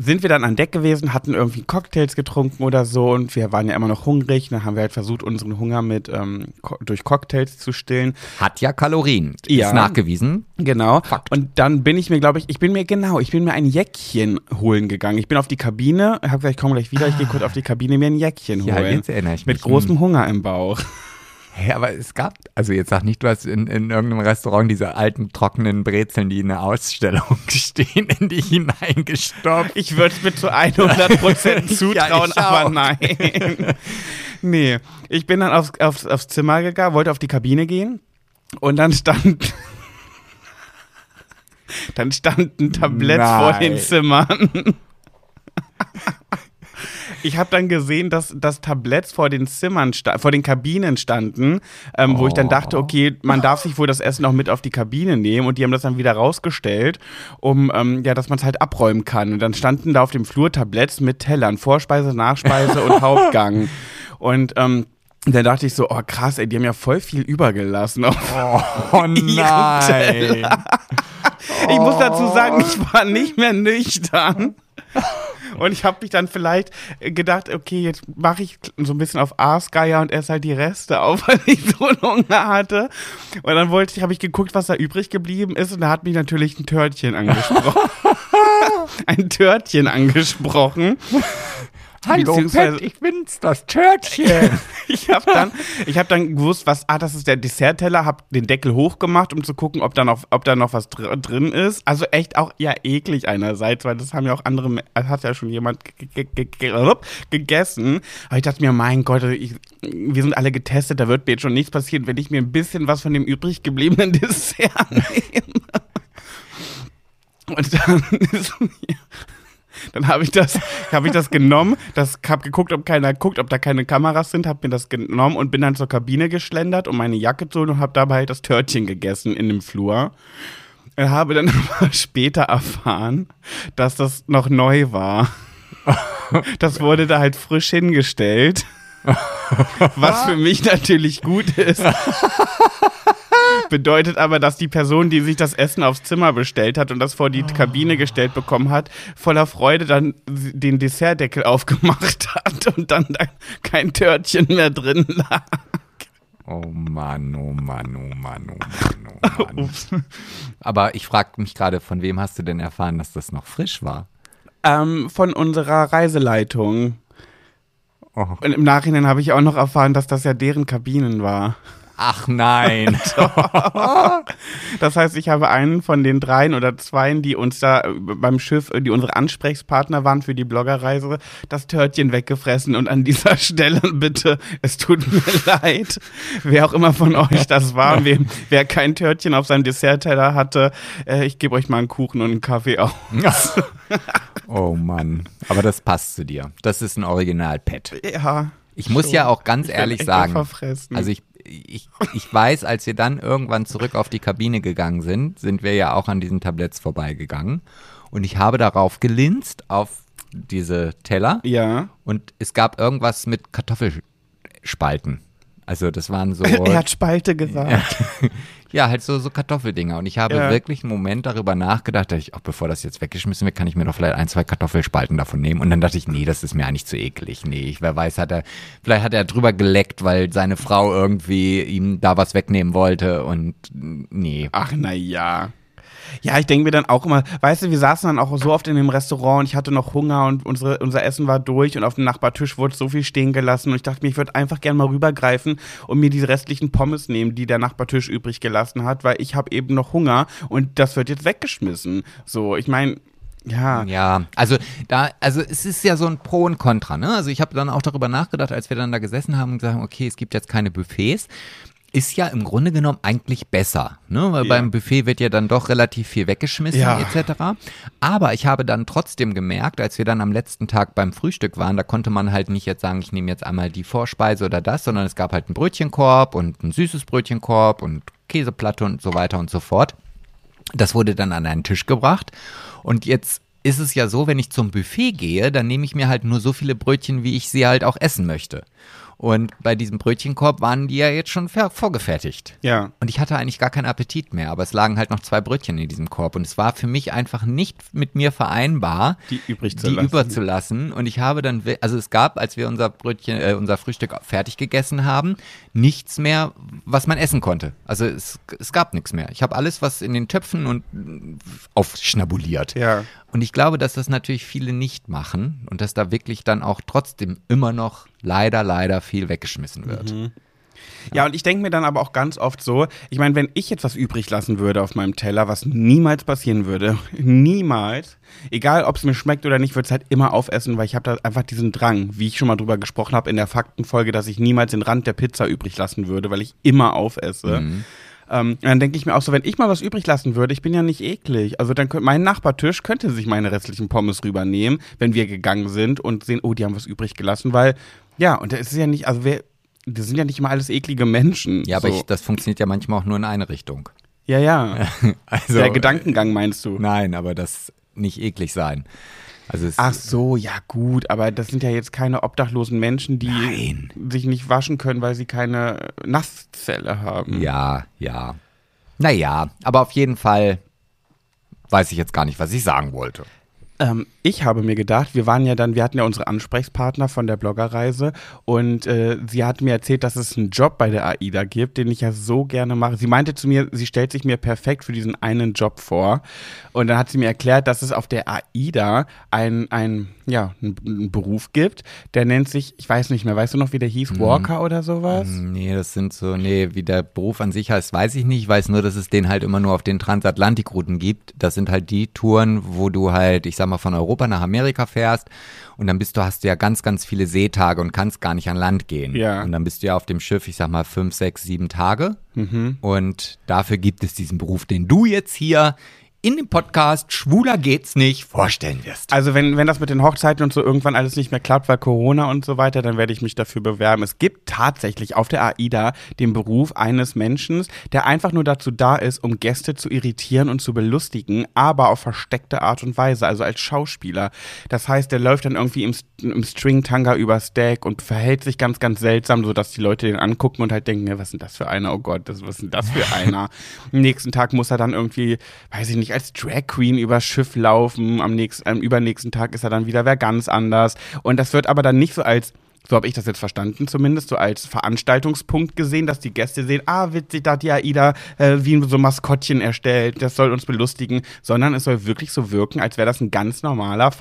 Sind wir dann an Deck gewesen, hatten irgendwie Cocktails getrunken oder so und wir waren ja immer noch hungrig. Dann haben wir halt versucht, unseren Hunger mit ähm, co durch Cocktails zu stillen. Hat ja Kalorien. Ja. Ist nachgewiesen. Genau. Fakt. Und dann bin ich mir, glaube ich, ich bin mir genau, ich bin mir ein Jäckchen holen gegangen. Ich bin auf die Kabine, hab gesagt, ich komme gleich wieder, ich gehe kurz auf die Kabine mir ein Jäckchen Ja, holen. jetzt erinnere ich Mit mich. großem Hunger im Bauch. Hä, aber es gab, also jetzt sag nicht, du hast in, in irgendeinem Restaurant diese alten trockenen Brezeln, die in der Ausstellung stehen, in die hineingestopft. Ich würde es mir zu 100% zutrauen, Ja, aber nein. nee, ich bin dann aufs, aufs, aufs Zimmer gegangen, wollte auf die Kabine gehen und dann stand dann stand ein Tablett vor den Nein. Zimmern. Ich habe dann gesehen, dass das Tabletts vor den Zimmern, vor den Kabinen standen, ähm, wo ich dann dachte, okay, man darf sich wohl das Essen auch mit auf die Kabine nehmen und die haben das dann wieder rausgestellt, um ähm, ja, dass man es halt abräumen kann. Und dann standen da auf dem Flur Tabletts mit Tellern, Vorspeise, Nachspeise und Hauptgang. Und ähm, da dachte ich so, oh krass, ey, die haben ja voll viel übergelassen. Oh nein. Ich muss dazu sagen, ich war nicht mehr nüchtern. Und ich habe mich dann vielleicht gedacht, okay, jetzt mache ich so ein bisschen auf Aasgeier und esse halt die Reste auf, weil ich so einen Hunger hatte. Und dann wollte ich, habe ich geguckt, was da übrig geblieben ist und da hat mich natürlich ein Törtchen angesprochen. ein Törtchen angesprochen. Hallo, Pet, ich bin's, das Törtchen. Ich habe dann, ich habe dann gewusst, was, ah, das ist der Dessertteller, habe den Deckel hochgemacht, um zu gucken, ob da noch, ob da noch was dr drin ist. Also echt auch ja eklig einerseits, weil das haben ja auch andere, das hat ja schon jemand ge ge ge ge gegessen. Aber ich dachte mir, mein Gott, ich, wir sind alle getestet, da wird mir jetzt schon nichts passieren, wenn ich mir ein bisschen was von dem übrig gebliebenen Dessert nehme. Und dann ist mir dann habe ich das, habe ich das genommen, das habe geguckt, ob keiner guckt, ob da keine Kameras sind, habe mir das genommen und bin dann zur Kabine geschlendert, um meine Jacke zu holen und habe dabei halt das Törtchen gegessen in dem Flur. Und habe dann aber später erfahren, dass das noch neu war. Das wurde da halt frisch hingestellt. Was für mich natürlich gut ist. Bedeutet aber, dass die Person, die sich das Essen aufs Zimmer bestellt hat und das vor die Kabine gestellt bekommen hat, voller Freude dann den Dessertdeckel aufgemacht hat und dann da kein Törtchen mehr drin lag. Oh Mann, oh Mann, oh Mann, oh Mann, oh Mann. Aber ich frage mich gerade, von wem hast du denn erfahren, dass das noch frisch war? Ähm, von unserer Reiseleitung. Oh. Und im Nachhinein habe ich auch noch erfahren, dass das ja deren Kabinen war. Ach nein. Das heißt, ich habe einen von den dreien oder zweien, die uns da äh, beim Schiff, äh, die unsere Ansprechpartner waren für die Bloggerreise, das Törtchen weggefressen. Und an dieser Stelle bitte, es tut mir leid, wer auch immer von euch das war, wer, wer kein Törtchen auf seinem Dessertteller hatte, äh, ich gebe euch mal einen Kuchen und einen Kaffee auf. oh Mann. Aber das passt zu dir. Das ist ein Original-Pet. Ja, Ich muss ja auch ganz ehrlich sagen, also ich, ich, ich weiß, als wir dann irgendwann zurück auf die Kabine gegangen sind, sind wir ja auch an diesen Tabletts vorbeigegangen. Und ich habe darauf gelinst, auf diese Teller. Ja. Und es gab irgendwas mit Kartoffelspalten. Also das waren so. Er hat Spalte gesagt. Ja, halt so, so Kartoffeldinger. Und ich habe Ja. wirklich einen Moment darüber nachgedacht, dass ich, auch bevor das jetzt weggeschmissen wird, kann ich mir doch vielleicht ein, zwei Kartoffelspalten davon nehmen. Und dann dachte ich, nee, das ist mir eigentlich zu eklig. Nee, ich, wer weiß, hat er, vielleicht hat er drüber geleckt, weil seine Frau irgendwie ihm da was wegnehmen wollte. Und nee. Ach, na ja. Ja, ich denke mir dann auch immer, weißt du, wir saßen dann auch so oft in dem Restaurant und ich hatte noch Hunger und unsere, unser Essen war durch und auf dem Nachbartisch wurde so viel stehen gelassen und ich dachte mir, ich würde einfach gerne mal rübergreifen und mir diese restlichen Pommes nehmen, die der Nachbartisch übrig gelassen hat, weil ich habe eben noch Hunger und das wird jetzt weggeschmissen. So, ich meine, ja, Ja, also da, also es ist ja so ein Pro und Contra, ne? Also ich habe dann auch darüber nachgedacht, als wir dann da gesessen haben und gesagt, okay, es gibt jetzt keine Buffets. Ist ja im Grunde genommen eigentlich besser, ne? Weil Ja. beim Buffet wird ja dann doch relativ viel weggeschmissen Ja. etc. Aber ich habe dann trotzdem gemerkt, als wir dann am letzten Tag beim Frühstück waren, da konnte man halt nicht jetzt sagen, ich nehme jetzt einmal die Vorspeise oder das, sondern es gab halt einen Brötchenkorb und ein süßes Brötchenkorb und Käseplatte und so weiter und so fort. Das wurde dann an einen Tisch gebracht. Und jetzt ist es ja so, wenn ich zum Buffet gehe, dann nehme ich mir halt nur so viele Brötchen, wie ich sie halt auch essen möchte. Und bei diesem Brötchenkorb waren die ja jetzt schon vorgefertigt. ja. Und ich hatte eigentlich gar keinen Appetit mehr, aber es lagen halt noch zwei Brötchen in diesem Korb. Und es war für mich einfach nicht mit mir vereinbar, Die übrig zu die lassen. überzulassen. Und ich habe dann, also es gab, als wir unser Brötchen, äh, unser Frühstück fertig gegessen haben, nichts mehr, was man essen konnte. Also es, es gab nichts mehr. Ich habe alles, was in den Töpfen und mm, aufschnabuliert. Ja. Und ich glaube, dass das natürlich viele nicht machen und dass da wirklich dann auch trotzdem immer noch leider, leider viel weggeschmissen wird. Ja, und ich denke mir dann aber auch ganz oft so, ich meine, wenn ich jetzt was übrig lassen würde auf meinem Teller, was niemals passieren würde, niemals, egal ob es mir schmeckt oder nicht, würde es halt immer aufessen, weil ich habe da einfach diesen Drang, wie ich schon mal drüber gesprochen habe in der Faktenfolge, dass ich niemals den Rand der Pizza übrig lassen würde, weil ich immer aufesse. Ähm, dann denke ich mir auch so, wenn ich mal was übrig lassen würde, ich bin ja nicht eklig. Also dann könnte mein Nachbartisch könnte sich meine restlichen Pommes rübernehmen, wenn wir gegangen sind und sehen, oh, die haben was übrig gelassen, weil ja, und da ist es ja nicht, also wer, das sind ja nicht immer alles eklige Menschen. Ja, aber so. ich, das funktioniert ja manchmal auch nur in eine Richtung. ja, ja. Also, Der Gedankengang meinst du? Nein, aber das nicht eklig sein. Also Ach so, ja gut, aber das sind ja jetzt keine obdachlosen Menschen, die Nein. sich nicht waschen können, weil sie keine Nasszelle haben. ja, ja. Naja, aber auf jeden Fall weiß ich jetzt gar nicht, was ich sagen wollte. Ähm, ich habe mir gedacht, wir waren ja dann, wir hatten ja unsere Ansprechpartner von der Bloggerreise und äh, sie hat mir erzählt, dass es einen Job bei der AIDA gibt, den ich ja so gerne mache. Sie meinte zu mir, sie stellt sich mir perfekt für diesen einen Job vor und dann hat sie mir erklärt, dass es auf der AIDA ein, ein ja, einen, Beruf gibt, der nennt sich, ich weiß nicht mehr, weißt du noch, wie der hieß, Walker oder sowas? Nee, das sind so, nee, wie der Beruf an sich heißt, weiß ich nicht. Ich weiß nur, dass es den halt immer nur auf den Transatlantikrouten gibt. Das sind halt die Touren, wo du halt, ich sag mal, von Europa nach Amerika fährst und dann bist du, hast du ja ganz, ganz viele Seetage und kannst gar nicht an Land gehen. Ja. Und dann bist du ja auf dem Schiff, ich sag mal, fünf, sechs, sieben Tage. Und dafür gibt es diesen Beruf, den du jetzt hier in dem Podcast Schwuler geht's nicht vorstellen wirst. Also wenn, wenn das mit den Hochzeiten und so irgendwann alles nicht mehr klappt, weil Corona und so weiter, dann werde ich mich dafür bewerben. Es gibt tatsächlich auf der AIDA den Beruf eines Menschen, der einfach nur dazu da ist, um Gäste zu irritieren und zu belustigen, aber auf versteckte Art und Weise, also als Schauspieler. Das heißt, der läuft dann irgendwie im, im String-Tanga übers Deck und verhält sich ganz, ganz seltsam, sodass die Leute den angucken und halt denken, ja, was ist denn das für einer? Oh Gott, das, was ist denn das für einer? Am nächsten Tag muss er dann irgendwie, weiß ich nicht, als Drag Queen übers Schiff laufen. Am nächsten, am übernächsten Tag ist er dann wieder wer ganz anders. Und das wird aber dann nicht so als so habe ich das jetzt verstanden zumindest, so als Veranstaltungspunkt gesehen, dass die Gäste sehen, ah, witzig, da hat die AIDA äh, wie so Maskottchen erstellt, das soll uns belustigen, sondern es soll wirklich so wirken, als wäre das ein ganz normaler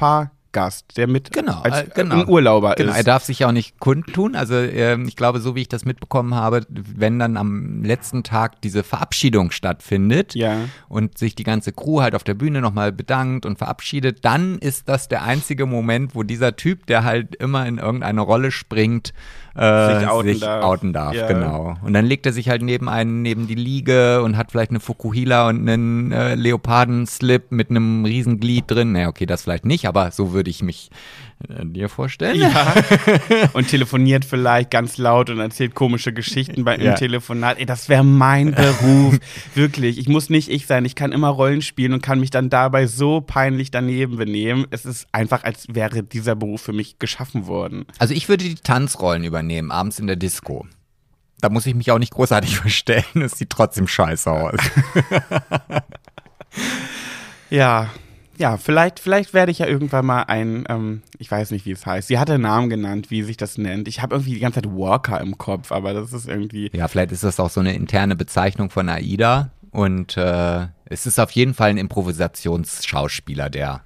Fahrgast, der mit Genau, als äh, genau. ein Urlauber Genau, er ist. darf sich ja auch nicht kundtun. Also ähm, ich glaube, so wie ich das mitbekommen habe, wenn dann am letzten Tag diese Verabschiedung stattfindet Ja. und sich die ganze Crew halt auf der Bühne nochmal bedankt und verabschiedet, dann ist das der einzige Moment, wo dieser Typ, der halt immer in irgendeine Rolle springt, äh, Sich outen sich darf. outen darf. Ja. Genau. Und dann legt er sich halt neben einen, neben die Liege und hat vielleicht eine Fukuhila und einen äh, Leopardenslip mit einem Riesenglied drin. Naja, okay, das vielleicht nicht, aber so würde ich mich dir vorstellen. Ja. und telefoniert vielleicht ganz laut und erzählt komische Geschichten bei Ja. im Telefonat. Ey, das wäre mein Beruf. Wirklich. Ich muss nicht ich sein. Ich kann immer Rollen spielen und kann mich dann dabei so peinlich daneben benehmen. Es ist einfach, als wäre dieser Beruf für mich geschaffen worden. Also ich würde die Tanzrollen übernehmen, abends in der Disco. Da muss ich mich auch nicht großartig verstellen. Es sieht trotzdem scheiße aus. Ja. Ja, vielleicht, vielleicht werde ich ja irgendwann mal ein, ähm, ich weiß nicht, wie es heißt. Sie hat einen Namen genannt, wie sich das nennt. Ich habe irgendwie die ganze Zeit Walker im Kopf, aber das ist irgendwie. Ja, vielleicht ist das auch so eine interne Bezeichnung von AIDA. Und äh, es ist auf jeden Fall ein Improvisationsschauspieler, der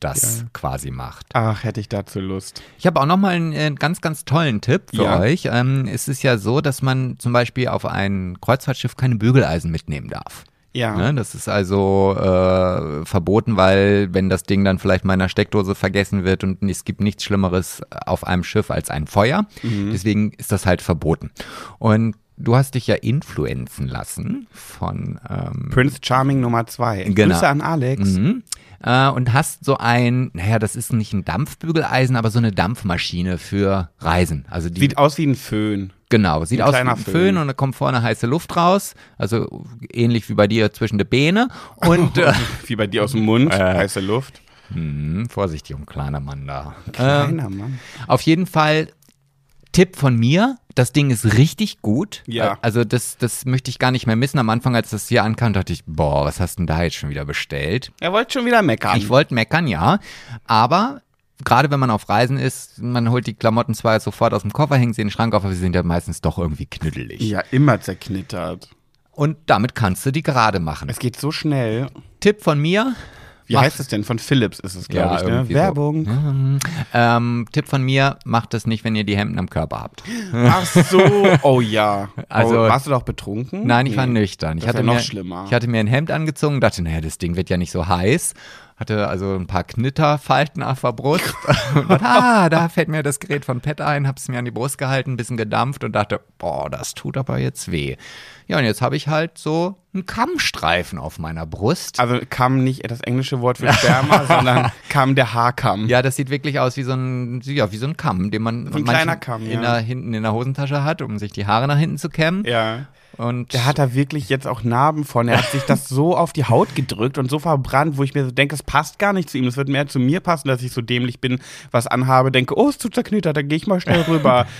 das Ja. quasi macht. Ach, hätte ich dazu Lust. Ich habe auch noch mal einen, äh, ganz, ganz tollen Tipp für Ja. euch. Ähm, es ist ja so, dass man zum Beispiel auf ein Kreuzfahrtschiff keine Bügeleisen mitnehmen darf. Ja. Ne? Das ist also äh, verboten, weil wenn das Ding dann vielleicht mal in der Steckdose vergessen wird und es gibt nichts Schlimmeres auf einem Schiff als ein Feuer. Mhm. Deswegen ist das halt verboten. Und du hast dich ja influenzen lassen von ähm, Prince Charming Nummer zwei. Genau. Grüße an Alex. Mhm. Äh, und hast so ein, naja, das ist nicht ein Dampfbügeleisen, aber so eine Dampfmaschine für Reisen. Also die, Sieht aus wie ein Föhn. genau, sieht ein aus wie ein Föhn. Föhn. und da kommt vorne heiße Luft raus. Also ähnlich wie bei dir zwischen die Beine. Und äh, Wie bei dir aus dem Mund. Äh. Heiße Luft. hm, vorsichtig, um kleiner Mann da. Ähm, Kleiner Mann. auf jeden Fall Tipp von mir, das Ding ist richtig gut. Ja. Also das, das möchte ich gar nicht mehr missen. Am Anfang, als das hier ankam, dachte ich, boah, was hast denn da jetzt schon wieder bestellt? Er wollte schon wieder meckern. Ich wollte meckern, ja. Aber gerade wenn man auf Reisen ist, man holt die Klamotten zwar sofort aus dem Koffer, hängt sie in den Schrank auf, aber sie sind ja meistens doch irgendwie knüttelig. ja, immer zerknittert. Und damit kannst du die gerade machen. Es geht so schnell. Tipp von mir. Wie Mach- heißt es denn? Von Philips ist es, glaube Ja, ich. Ne? irgendwie so. Werbung. Ähm, Tipp von mir, macht das nicht, wenn ihr die Hemden am Körper habt. Ach so. Oh ja. Also- oh, warst du doch betrunken? Nein, ich war Nee. nüchtern. Ich Das hatte ja noch mir, schlimmer. Ich hatte mir ein Hemd angezogen, dachte, naja, das Ding wird ja nicht so heiß. Hatte also ein paar Knitterfalten auf der Brust. und ah, da fällt mir das Gerät von Pet ein, hab's mir an die Brust gehalten, ein bisschen gedampft und dachte, boah, das tut aber jetzt weh. Ja, und jetzt habe ich halt so einen Kammstreifen auf meiner Brust. Also kam nicht das englische Wort für Sperma, sondern kam der Haarkamm. Ja, das sieht wirklich aus wie so ein, ja, wie so ein Kamm, den man So ein kleiner Kamm, in ja. der, hinten in der Hosentasche hat, um sich die Haare nach hinten zu kämmen. Ja. Und Der hat da wirklich jetzt auch Narben von. Er hat sich das so auf die Haut gedrückt und so verbrannt, wo ich mir so denke, es passt gar nicht zu ihm. Es wird mehr zu mir passen, dass ich so dämlich bin, was anhabe, denke, oh, es tut zerknittert, dann gehe ich mal schnell rüber.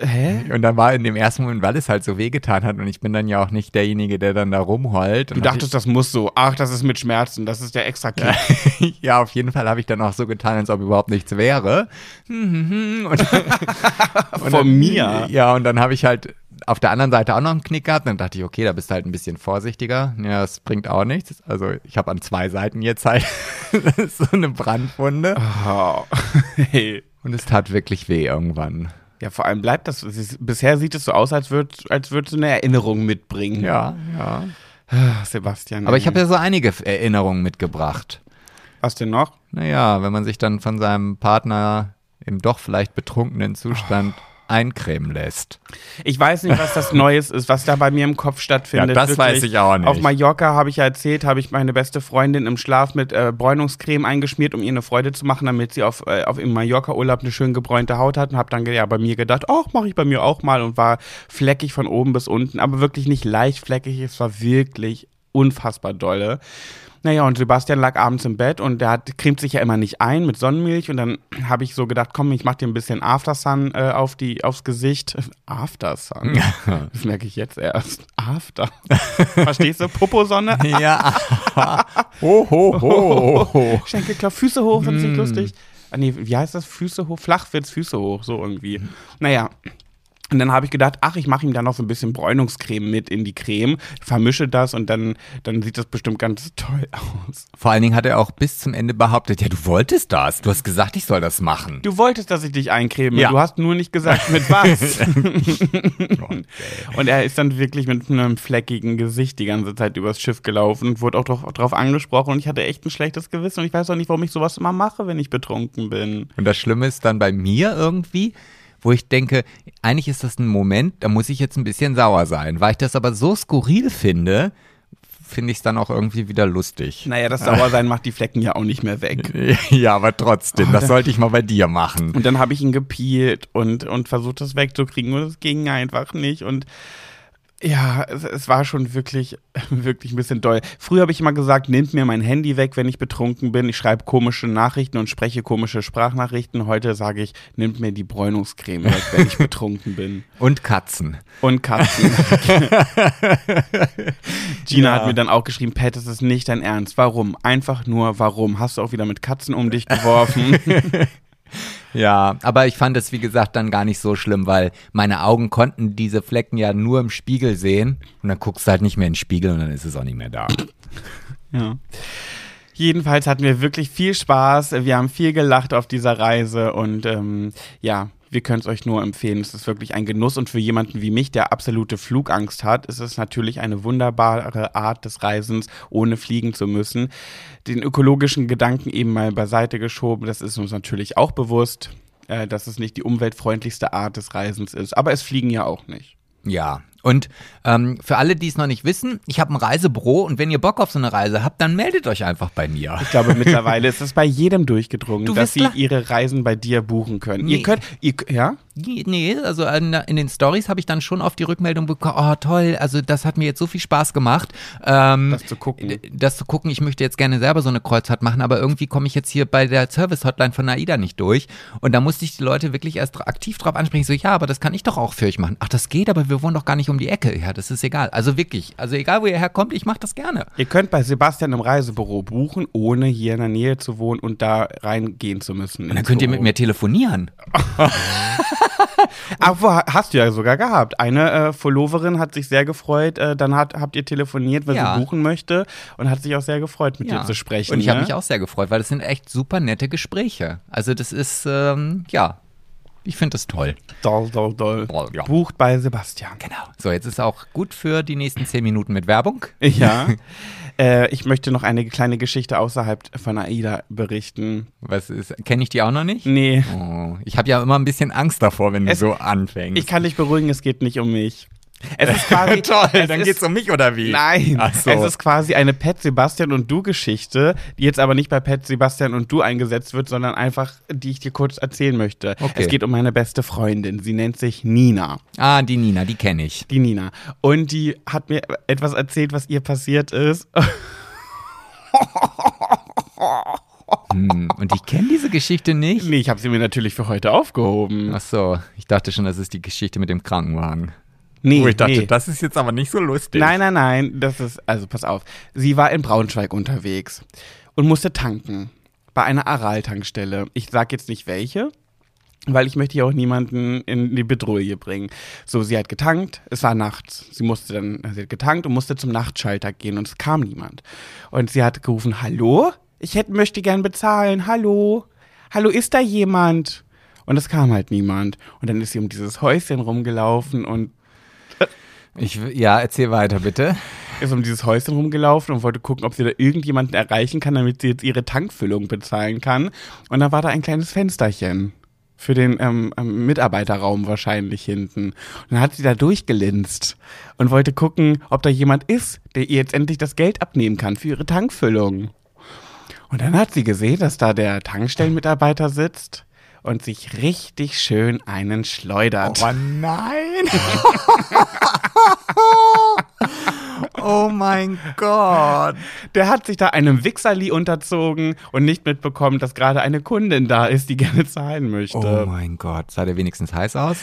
Hä? Und dann war in dem ersten Moment, weil es halt so wehgetan hat und ich bin dann ja auch nicht derjenige, der dann da rumheult. Du Und dachtest, das muss so. Ach, das ist mit Schmerzen, das ist der extra Kick. ja, auf jeden Fall habe ich dann auch so getan, als ob überhaupt nichts wäre. Und, und Von dann, mir. Ja, und dann habe ich halt auf der anderen Seite auch noch einen Knick gehabt. Dann dachte ich, okay, da bist du halt ein bisschen vorsichtiger. Ja, das bringt auch nichts. Also ich habe an zwei Seiten jetzt halt so eine Brandwunde. Oh. Hey. Und es tat wirklich weh irgendwann. Ja, vor allem bleibt das. Bisher sieht es so aus, als würdest als du eine Erinnerung mitbringen. Ja, ja. Ah, Sebastian. Aber ich habe ja so einige Erinnerungen mitgebracht. Was denn noch? Naja, wenn man sich dann von seinem Partner im doch vielleicht betrunkenen Zustand eincremen lässt. Ich weiß nicht, was das Neues ist, was da bei mir im Kopf stattfindet. Ja, das weiß ich auch nicht. Auf Mallorca habe ich ja erzählt, habe ich meine beste Freundin im Schlaf mit äh, Bräunungscreme eingeschmiert, um ihr eine Freude zu machen, damit sie auf, äh, auf im Mallorca-Urlaub eine schön gebräunte Haut hat und habe dann ja bei mir gedacht, ach, mache ich bei mir auch mal und war fleckig von oben bis unten, aber wirklich nicht leicht fleckig, es war wirklich unfassbar dolle. Naja, und Sebastian lag abends im Bett und der hat, cremt sich ja immer nicht ein mit Sonnenmilch und dann habe ich so gedacht, komm, ich mach dir ein bisschen Aftersun äh, auf die, aufs Gesicht. Aftersun? Das merke ich jetzt erst. After. Verstehst du? Poposonne? Ja. ho, ho, ho, ho. Schenkelklapp, Füße hoch, das Mm. nicht lustig. Ah, nee, wie heißt das? Füße hoch? Flachwitz, Füße hoch, so irgendwie. Naja. Und dann habe ich gedacht, ach, ich mache ihm da noch so ein bisschen Bräunungscreme mit in die Creme, vermische das und dann, dann sieht das bestimmt ganz toll aus. Vor allen Dingen hat er auch bis zum Ende behauptet, ja, du wolltest das. Du hast gesagt, ich soll das machen. Du wolltest, dass ich dich eincreme. Ja. Du hast nur nicht gesagt, mit was. und er ist dann wirklich mit einem fleckigen Gesicht die ganze Zeit übers Schiff gelaufen und wurde auch drauf, drauf angesprochen. Und ich hatte echt ein schlechtes Gewissen. Und ich weiß auch nicht, warum ich sowas immer mache, wenn ich betrunken bin. Und das Schlimme ist dann bei mir irgendwie, wo ich denke, eigentlich ist das ein Moment, da muss ich jetzt ein bisschen sauer sein. Weil ich das aber so skurril finde, finde ich es dann auch irgendwie wieder lustig. Naja, das Sauersein macht die Flecken ja auch nicht mehr weg. Ja, aber trotzdem, das sollte ich mal bei dir machen. Und dann habe ich ihn gepielt und, und versucht, das wegzukriegen und es ging einfach nicht. Und ja, es, es war schon wirklich, wirklich ein bisschen doll. Früher habe ich immer gesagt, nehmt mir mein Handy weg, wenn ich betrunken bin. Ich schreibe komische Nachrichten und spreche komische Sprachnachrichten. Heute sage ich, nehmt mir die Bräunungscreme weg, wenn ich betrunken bin. Und Katzen. Und Katzen. Gina Ja. hat mir dann auch geschrieben, Pat, das ist nicht dein Ernst. Warum? Einfach nur, warum? Hast du auch wieder mit Katzen um dich geworfen? Ja, aber ich fand es, wie gesagt, dann gar nicht so schlimm, weil meine Augen konnten diese Flecken ja nur im Spiegel sehen. Und dann guckst du halt nicht mehr in den Spiegel und dann ist es auch nicht mehr da. Ja. Jedenfalls hatten wir wirklich viel Spaß. Wir haben viel gelacht auf dieser Reise und ähm, ja, wir können es euch nur empfehlen. Es ist wirklich ein Genuss und für jemanden wie mich, der absolute Flugangst hat, ist es natürlich eine wunderbare Art des Reisens, ohne fliegen zu müssen. Den ökologischen Gedanken eben mal beiseite geschoben, das ist uns natürlich auch bewusst, äh, dass es nicht die umweltfreundlichste Art des Reisens ist. Aber es fliegen ja auch nicht. Ja. Und ähm, für alle, die es noch nicht wissen, ich habe ein Reisebüro und wenn ihr Bock auf so eine Reise habt, dann meldet euch einfach bei mir. Ich glaube, mittlerweile ist es bei jedem durchgedrungen, Du dass sie ihre Reisen bei dir buchen können. Nee. Ihr könnt, ihr, ja? Nee, also in, in den Stories habe ich dann schon oft die Rückmeldung bekommen, oh toll, also das hat mir jetzt so viel Spaß gemacht. Ähm, Das zu gucken. Das zu gucken, ich möchte jetzt gerne selber so eine Kreuzfahrt machen, aber irgendwie komme ich jetzt hier bei der Service-Hotline von AIDA nicht durch. Und da musste ich die Leute wirklich erst aktiv drauf ansprechen. So, ja, aber das kann ich doch auch für euch machen. Ach, das geht, aber wir wohnen doch gar nicht um die Ecke. Ja, das ist egal. Also wirklich, also egal, wo ihr herkommt, ich mache das gerne. Ihr könnt bei Sebastian im Reisebüro buchen, ohne hier in der Nähe zu wohnen und da reingehen zu müssen. Und dann könnt ihr mit mir telefonieren. Aber hast du ja sogar gehabt. Eine äh, Followerin hat sich sehr gefreut. Äh, dann hat, habt ihr telefoniert, weil Ja. sie buchen möchte und hat sich auch sehr gefreut, mit dir zu sprechen. Und ich habe ne? mich auch sehr gefreut, weil das sind echt super nette Gespräche. Also das ist, ähm, ja, ich finde das toll. Doll, doll, doll. Doll, ja. Bucht bei Sebastian. Genau. So, jetzt ist auch gut für die nächsten zehn Minuten mit Werbung. Ja. äh, ich möchte noch eine kleine Geschichte außerhalb von AIDA berichten. Was ist, kenne ich die auch noch nicht? Nee. Oh, ich habe ja immer ein bisschen Angst davor, wenn du Es- so anfängst. Ich kann dich beruhigen, es geht nicht um mich. Es ist quasi. Toll, dann ist- geht's um mich oder wie? Nein, so. es ist quasi eine Pet Sebastian und du Geschichte, die jetzt aber nicht bei Pet Sebastian und du eingesetzt wird, sondern einfach, die ich dir kurz erzählen möchte. Okay. Es geht um meine beste Freundin. Sie nennt sich Nina. Ah, die Nina, die kenne ich. Die Nina. Und die hat mir etwas erzählt, was ihr passiert ist. Hm, und ich kenne diese Geschichte nicht. nee, ich habe sie mir natürlich für heute aufgehoben. Ach so, ich dachte schon, das ist die Geschichte mit dem Krankenwagen. Nee, Oh, ich dachte, nee. das ist jetzt aber nicht so lustig. Nein, nein, nein, das ist, also pass auf. Sie war in Braunschweig unterwegs und musste tanken bei einer Aral-Tankstelle. Ich sag jetzt nicht welche, weil ich möchte hier auch niemanden in die Bedrohung bringen. So, sie hat getankt, es war nachts. Sie musste dann, sie hat getankt und musste zum Nachtschalter gehen und es kam niemand. Und sie hat gerufen, hallo? Ich hätte, möchte gern bezahlen, hallo? Hallo, ist da jemand? Und es kam halt niemand. Und dann ist sie um dieses Häuschen rumgelaufen und Ich, ja, erzähl weiter, bitte. ist um dieses Häuschen rumgelaufen und wollte gucken, ob sie da irgendjemanden erreichen kann, damit sie jetzt ihre Tankfüllung bezahlen kann. Und da war da ein kleines Fensterchen für den ähm, ähm, Mitarbeiterraum wahrscheinlich hinten. Und dann hat sie da durchgelinst und wollte gucken, ob da jemand ist, der ihr jetzt endlich das Geld abnehmen kann für ihre Tankfüllung. Und dann hat sie gesehen, dass da der Tankstellenmitarbeiter sitzt und sich richtig schön einen schleudert. Oh nein! oh mein Gott! Der hat sich da einem Wichserli unterzogen und nicht mitbekommen, dass gerade eine Kundin da ist, die gerne zahlen möchte. Oh mein Gott, sah der wenigstens heiß aus?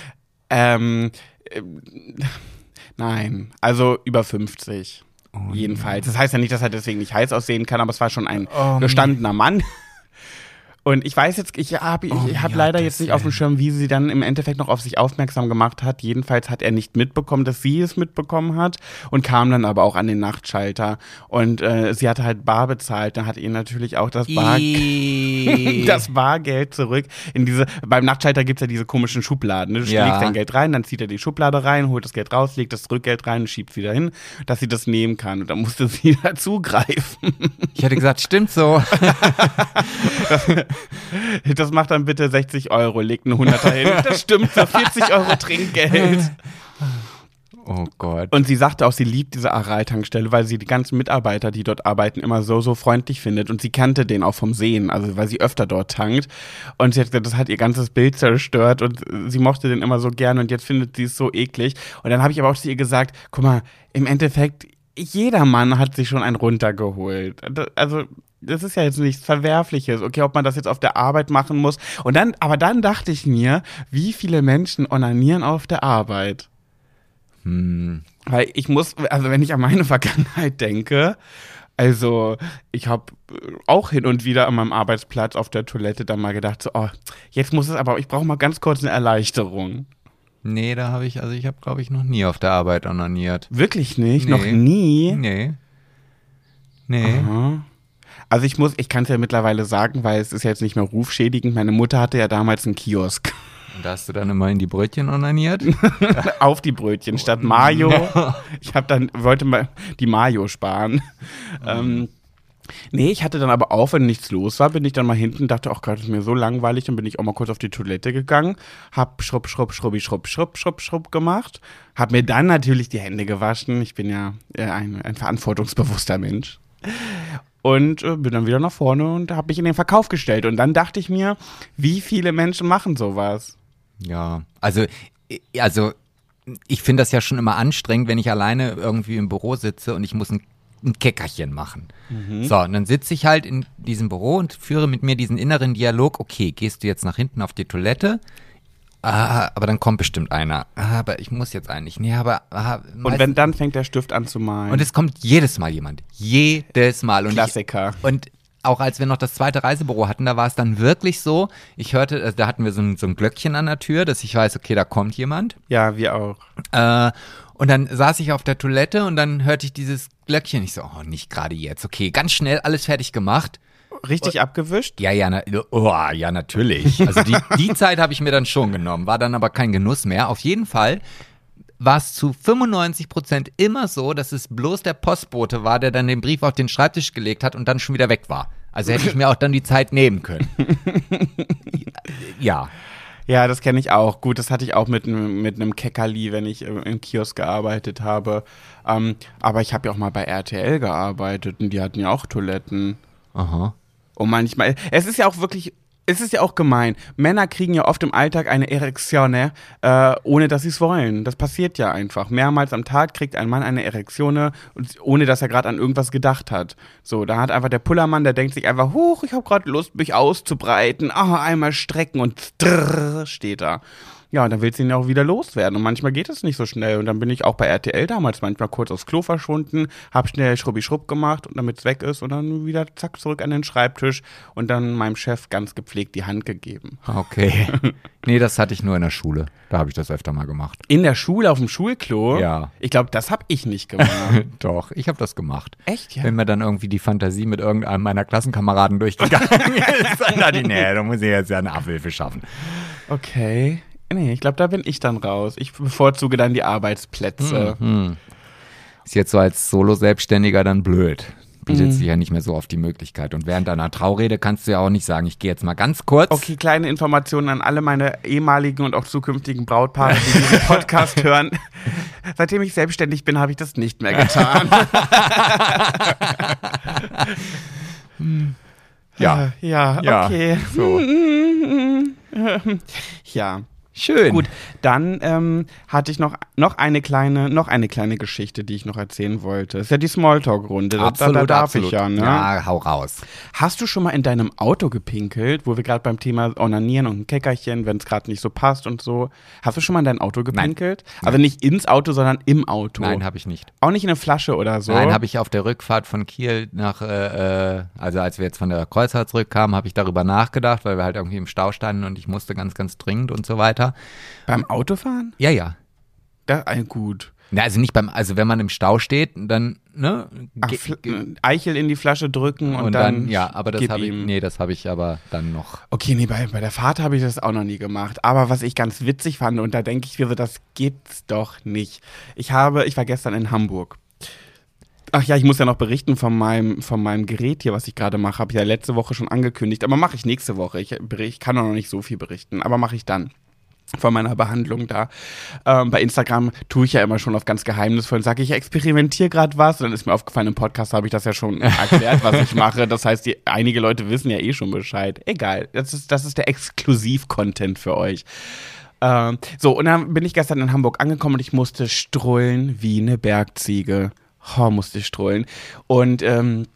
ähm, ähm, nein, also über 50. Jedenfalls. Das heißt ja nicht, dass er deswegen nicht heiß aussehen kann, aber es war schon ein Oh, gestandener Mann. Und ich weiß jetzt, ich habe ich Oh, hab ja, leider jetzt nicht auf dem Schirm, wie sie dann im Endeffekt noch auf sich aufmerksam gemacht hat. Jedenfalls hat er nicht mitbekommen, dass sie es mitbekommen hat und kam dann aber auch an den Nachtschalter. Und äh, sie hatte halt bar bezahlt. Dann hat ihr natürlich auch das Bar das Bargeld zurück in diese. Beim Nachtschalter gibt's ja diese komischen Schubladen. Ne? Du Ja. legst dein Geld rein, dann zieht er die Schublade rein, holt das Geld raus, legt das Rückgeld rein und schiebt wieder hin, dass sie das nehmen kann. Und dann musste sie da zugreifen. Ich hätte gesagt, stimmt so. Das macht dann bitte 60 Euro, legt einen Hunderter hin. Das stimmt, so 40 Euro Trinkgeld. Oh Gott. Und sie sagte auch, sie liebt diese Aral-Tankstelle, weil sie die ganzen Mitarbeiter, die dort arbeiten, immer so, so freundlich findet. Und sie kannte den auch vom Sehen, also weil sie öfter dort tankt. Und sie hat gesagt, das hat ihr ganzes Bild zerstört und sie mochte den immer so gern und jetzt findet sie es so eklig. Und dann habe ich aber auch zu ihr gesagt, guck mal, im Endeffekt, jeder Mann hat sich schon einen runtergeholt. Also, das ist ja jetzt nichts Verwerfliches. Okay, ob man das jetzt auf der Arbeit machen muss. Und dann, aber dann dachte ich mir, wie viele Menschen onanieren auf der Arbeit? Hm. Weil ich muss, also wenn ich an meine Vergangenheit denke, also ich habe auch hin und wieder an meinem Arbeitsplatz auf der Toilette dann mal gedacht, so, oh, jetzt muss es aber, ich brauche mal ganz kurz eine Erleichterung. Nee, da habe ich, also ich habe, glaube ich, noch nie auf der Arbeit onaniert. Wirklich nicht? Nee. Noch nie? Nee. Nee. Aha. Also ich muss, ich kann es ja mittlerweile sagen, weil es ist ja jetzt nicht mehr rufschädigend. Meine Mutter hatte ja damals einen Kiosk Und da hast du dann immer in die Brötchen onaniert? auf die Brötchen statt Mayo. Ich habe dann wollte mal die Mayo sparen. Ähm, nee, ich hatte dann aber auch, wenn nichts los war, bin ich dann mal hinten, dachte, ach Gott, ist mir so langweilig, dann bin ich auch mal kurz auf die Toilette gegangen, hab schrupp, schrupp, schrubbi, schrupp, schrupp, schrupp, schrupp gemacht, hab mir dann natürlich die Hände gewaschen. Ich bin ja äh, ein, ein verantwortungsbewusster Mensch. Und äh, bin dann wieder nach vorne und habe mich in den Verkauf gestellt. Und dann dachte ich mir, wie viele Menschen machen sowas? Ja, also, i- also ich finde das ja schon immer anstrengend, wenn ich alleine irgendwie im Büro sitze und ich muss ein, ein Käckerchen machen. So, und dann sitze ich halt in diesem Büro und führe mit mir diesen inneren Dialog, okay, gehst du jetzt nach hinten auf die Toilette? Ah, aber dann kommt bestimmt einer. Ah, aber ich muss jetzt eigentlich. Nee, aber. Ah, Und wenn dann fängt der Stift an zu malen. und es kommt jedes Mal jemand. Jedes Mal. Und ich, Klassiker. und auch als wir noch das zweite Reisebüro hatten, da war es dann wirklich so, ich hörte, also da hatten wir so ein, so ein Glöckchen an der Tür, dass ich weiß, okay, da kommt jemand. Ja, wir auch. Äh, und dann saß ich auf der Toilette und dann hörte ich dieses Glöckchen. Ich so, oh, nicht gerade jetzt. Okay, ganz schnell alles fertig gemacht. Richtig abgewischt? Ja, ja, na, oh, ja, natürlich. Also die, die Zeit habe ich mir dann schon genommen, war dann aber kein Genuss mehr. Auf jeden Fall war es zu 95 Prozent immer so, dass es bloß der Postbote war, der dann den Brief auf den Schreibtisch gelegt hat und dann schon wieder weg war. Also hätte ich mir auch dann die Zeit nehmen können. Ja. Ja, das kenne ich auch. Gut, das hatte ich auch mit, einem- mit einem Keckerli, wenn ich im, im Kiosk gearbeitet habe. Ähm, aber ich habe ja auch mal bei RTL gearbeitet und die hatten ja auch Toiletten. Aha. Und manchmal, es ist ja auch wirklich, es ist ja auch gemein. Männer kriegen ja oft im Alltag eine Erektion, äh, ohne dass sie es wollen. Das passiert ja einfach. Mehrmals am Tag kriegt ein Mann eine Erektion, und- ohne dass er gerade an irgendwas gedacht hat. So, da hat einfach der Pullermann, der denkt sich einfach, huch, ich habe gerade Lust, mich auszubreiten. Ah, einmal strecken und drrr, steht da. Ja, und dann willst du ihn ja auch wieder loswerden. Und manchmal geht es nicht so schnell. Und dann bin ich auch bei RTL damals manchmal kurz aufs Klo verschwunden, hab schnell Schrubbi-Schrupp gemacht, damit es weg ist. Und dann wieder zack zurück an den Schreibtisch und dann meinem Chef ganz gepflegt die Hand gegeben. Okay. Nee, das hatte ich nur in der Schule. Da habe ich das öfter mal gemacht. In der Schule, auf dem Schulklo? Ja. Ich glaube, das habe ich nicht gemacht. Doch, ich habe das gemacht. Echt, ja? Wenn mir dann irgendwie die Fantasie mit irgendeinem meiner Klassenkameraden durchgegangen ist, dann dachte ich, nee, da muss ich jetzt ja eine Abhilfe schaffen. Okay. Nee, ich glaube, da bin ich dann raus. Ich bevorzuge dann die Arbeitsplätze. Ist jetzt so als Solo-Selbstständiger dann blöd. Bietet sich ja nicht mehr so oft die Möglichkeit. Und während deiner Traurede kannst du ja auch nicht sagen, ich gehe jetzt mal ganz kurz. Okay, kleine Informationen an alle meine ehemaligen und auch zukünftigen Brautpaare, die diesen Podcast hören. Seitdem ich selbstständig bin, habe ich das nicht mehr getan. Ja. Ja, Ja, okay. so. Ja. Schön. Gut, dann ähm, hatte ich noch, noch eine kleine, noch eine kleine Geschichte, die ich noch erzählen wollte. Ist ja die Smalltalk-Runde. Absolut, da, da darf absolut. ich ja, ne? Ja, hau raus. Hast du schon mal in deinem Auto gepinkelt, wo wir gerade beim Thema Onanieren und ein Käckerchen, wenn es gerade nicht so passt und so. Hast du schon mal in dein Auto gepinkelt? Also nicht ins Auto, sondern im Auto. Nein, habe ich nicht. Auch nicht in eine Flasche oder so. Nein, habe ich auf der Rückfahrt von Kiel nach, äh, äh, also als wir jetzt von der Kreuzfahrt zurückkamen, habe ich darüber nachgedacht, weil wir halt irgendwie im Stau standen und ich musste ganz, ganz dringend und so weiter. Beim Autofahren? Ja, ja. Da, äh, gut. Na, also nicht beim, also wenn man im Stau steht, dann, ne? Ach, ge- Eichel in die Flasche drücken und, und dann, ja, aber das habe ich, nee, das habe ich aber dann noch. Okay, nee, bei, bei der Fahrt habe ich das auch noch nie gemacht. Aber was ich ganz witzig fand, und da denke ich mir so, das gibt's doch nicht. Ich habe, ich war gestern in Hamburg. Ach ja, ich muss ja noch berichten von meinem, von meinem Gerät hier, was ich gerade mache. Habe ich ja letzte Woche schon angekündigt, aber mache ich nächste Woche. Ich, ich kann noch nicht so viel berichten, aber mache ich dann von meiner Behandlung da. Ähm, bei Instagram tue ich ja immer schon auf ganz geheimnisvoll und sage, ich experimentiere gerade was. Und dann ist mir aufgefallen, im Podcast habe ich das ja schon erklärt, was ich mache. Das heißt, die, einige Leute wissen ja eh schon Bescheid. Egal, das ist, das ist der Exklusiv-Content für euch. Ähm, so, und dann bin ich gestern in Hamburg angekommen und ich musste strullen wie eine Bergziege. Oh, musste ich strullen. Und ähm,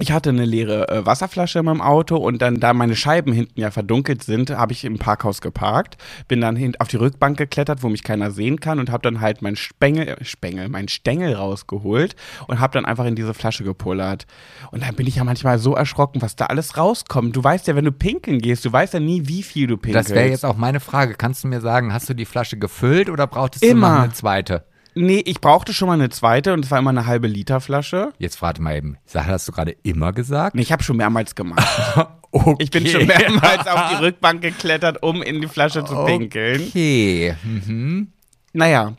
ich hatte eine leere äh, Wasserflasche in meinem Auto und dann, da meine Scheiben hinten ja verdunkelt sind, habe ich im Parkhaus geparkt, bin dann hin, auf die Rückbank geklettert, wo mich keiner sehen kann und habe dann halt mein Spengel, äh, Spengel, mein Stängel rausgeholt und habe dann einfach in diese Flasche gepullert. Und dann bin ich ja manchmal so erschrocken, was da alles rauskommt. Du weißt ja, wenn du pinkeln gehst, du weißt ja nie, wie viel du pinkelst. Das wäre jetzt auch meine Frage. Kannst du mir sagen, hast du die Flasche gefüllt oder brauchtest Immer. du noch eine zweite? Nee, ich brauchte schon mal eine zweite und es war immer eine halbe Liter Flasche. Jetzt warte mal eben. Hast du gerade immer gesagt? Nee, ich habe schon mehrmals gemacht. okay. Ich bin schon mehrmals auf die Rückbank geklettert, um in die Flasche zu pinkeln. Okay. Mhm. Naja,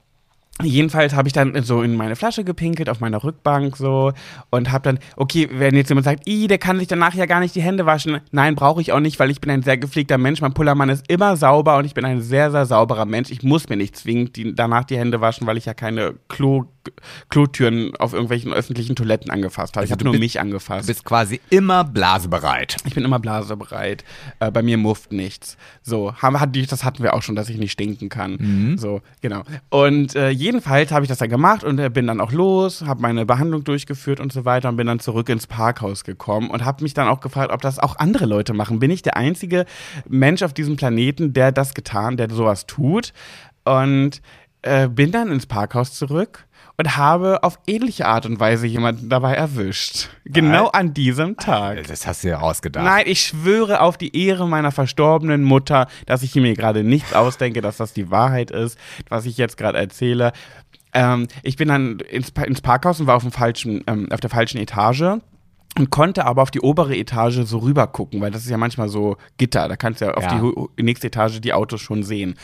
jedenfalls habe ich dann so in meine Flasche gepinkelt, auf meiner Rückbank so und habe dann, okay, wenn jetzt jemand sagt, i, der kann sich danach ja gar nicht die Hände waschen. Nein, brauche ich auch nicht, weil ich bin ein sehr gepflegter Mensch. Mein Pullermann ist immer sauber und ich bin ein sehr, sehr sauberer Mensch. Ich muss mir nicht zwingend die, danach die Hände waschen, weil ich ja keine Klo, Klotüren auf irgendwelchen öffentlichen Toiletten angefasst habe. Ich Also habe du nur bist- mich Du angefasst. bist quasi immer blasebereit. Ich bin immer blasebereit. Äh, bei mir mufft nichts. So, haben, hat das hatten wir auch schon, dass ich nicht stinken kann. So, genau. Und äh, jedenfalls habe ich das dann gemacht und äh, bin dann auch los, habe meine Behandlung durchgeführt und so weiter und bin dann zurück ins Parkhaus gekommen und habe mich dann auch gefragt, ob das auch andere Leute machen. Bin ich der einzige Mensch auf diesem Planeten, der das getan, der sowas tut? Und äh, bin dann ins Parkhaus zurück und habe auf ähnliche Art und Weise jemanden dabei erwischt. Genau an diesem Tag. Das hast du ja ausgedacht. Nein, ich schwöre auf die Ehre meiner verstorbenen Mutter, dass ich mir gerade nichts ausdenke, dass das die Wahrheit ist, was ich jetzt gerade erzähle. Ähm, ich bin dann ins, ins Parkhaus und war auf, dem falschen, ähm, auf der falschen Etage. Und konnte aber auf die obere Etage so rüber gucken, weil das ist ja manchmal so Gitter, da kannst du ja auf Ja. die nächste Etage die Autos schon sehen.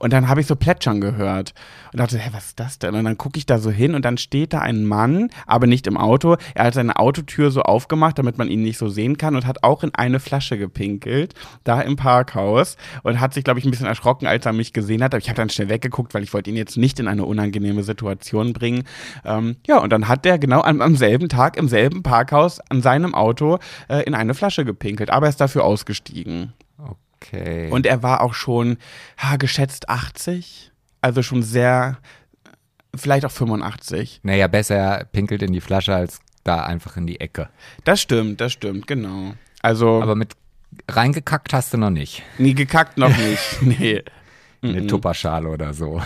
Und dann habe ich so Plätschern gehört und dachte, hä, was ist das denn? Und dann gucke ich da so hin und dann steht da ein Mann, aber nicht im Auto. Er hat seine Autotür so aufgemacht, damit man ihn nicht so sehen kann und hat auch in eine Flasche gepinkelt, da im Parkhaus und hat sich, glaube ich, ein bisschen erschrocken, als er mich gesehen hat. Aber ich habe dann schnell weggeguckt, weil ich wollte ihn jetzt nicht in eine unangenehme Situation bringen. Ähm, ja, und dann hat der genau am, am selben Tag im selben Parkhaus an seinem Auto äh, in eine Flasche gepinkelt, aber er ist dafür ausgestiegen. Okay. Und er war auch schon ha, geschätzt 80, also schon sehr, vielleicht auch 85. naja, besser er pinkelt in die Flasche als da einfach in die Ecke. Das stimmt, das stimmt, genau. Also, Aber mit reingekackt hast du noch nicht. nie gekackt noch nicht. nee. Eine Tupperschale oder so.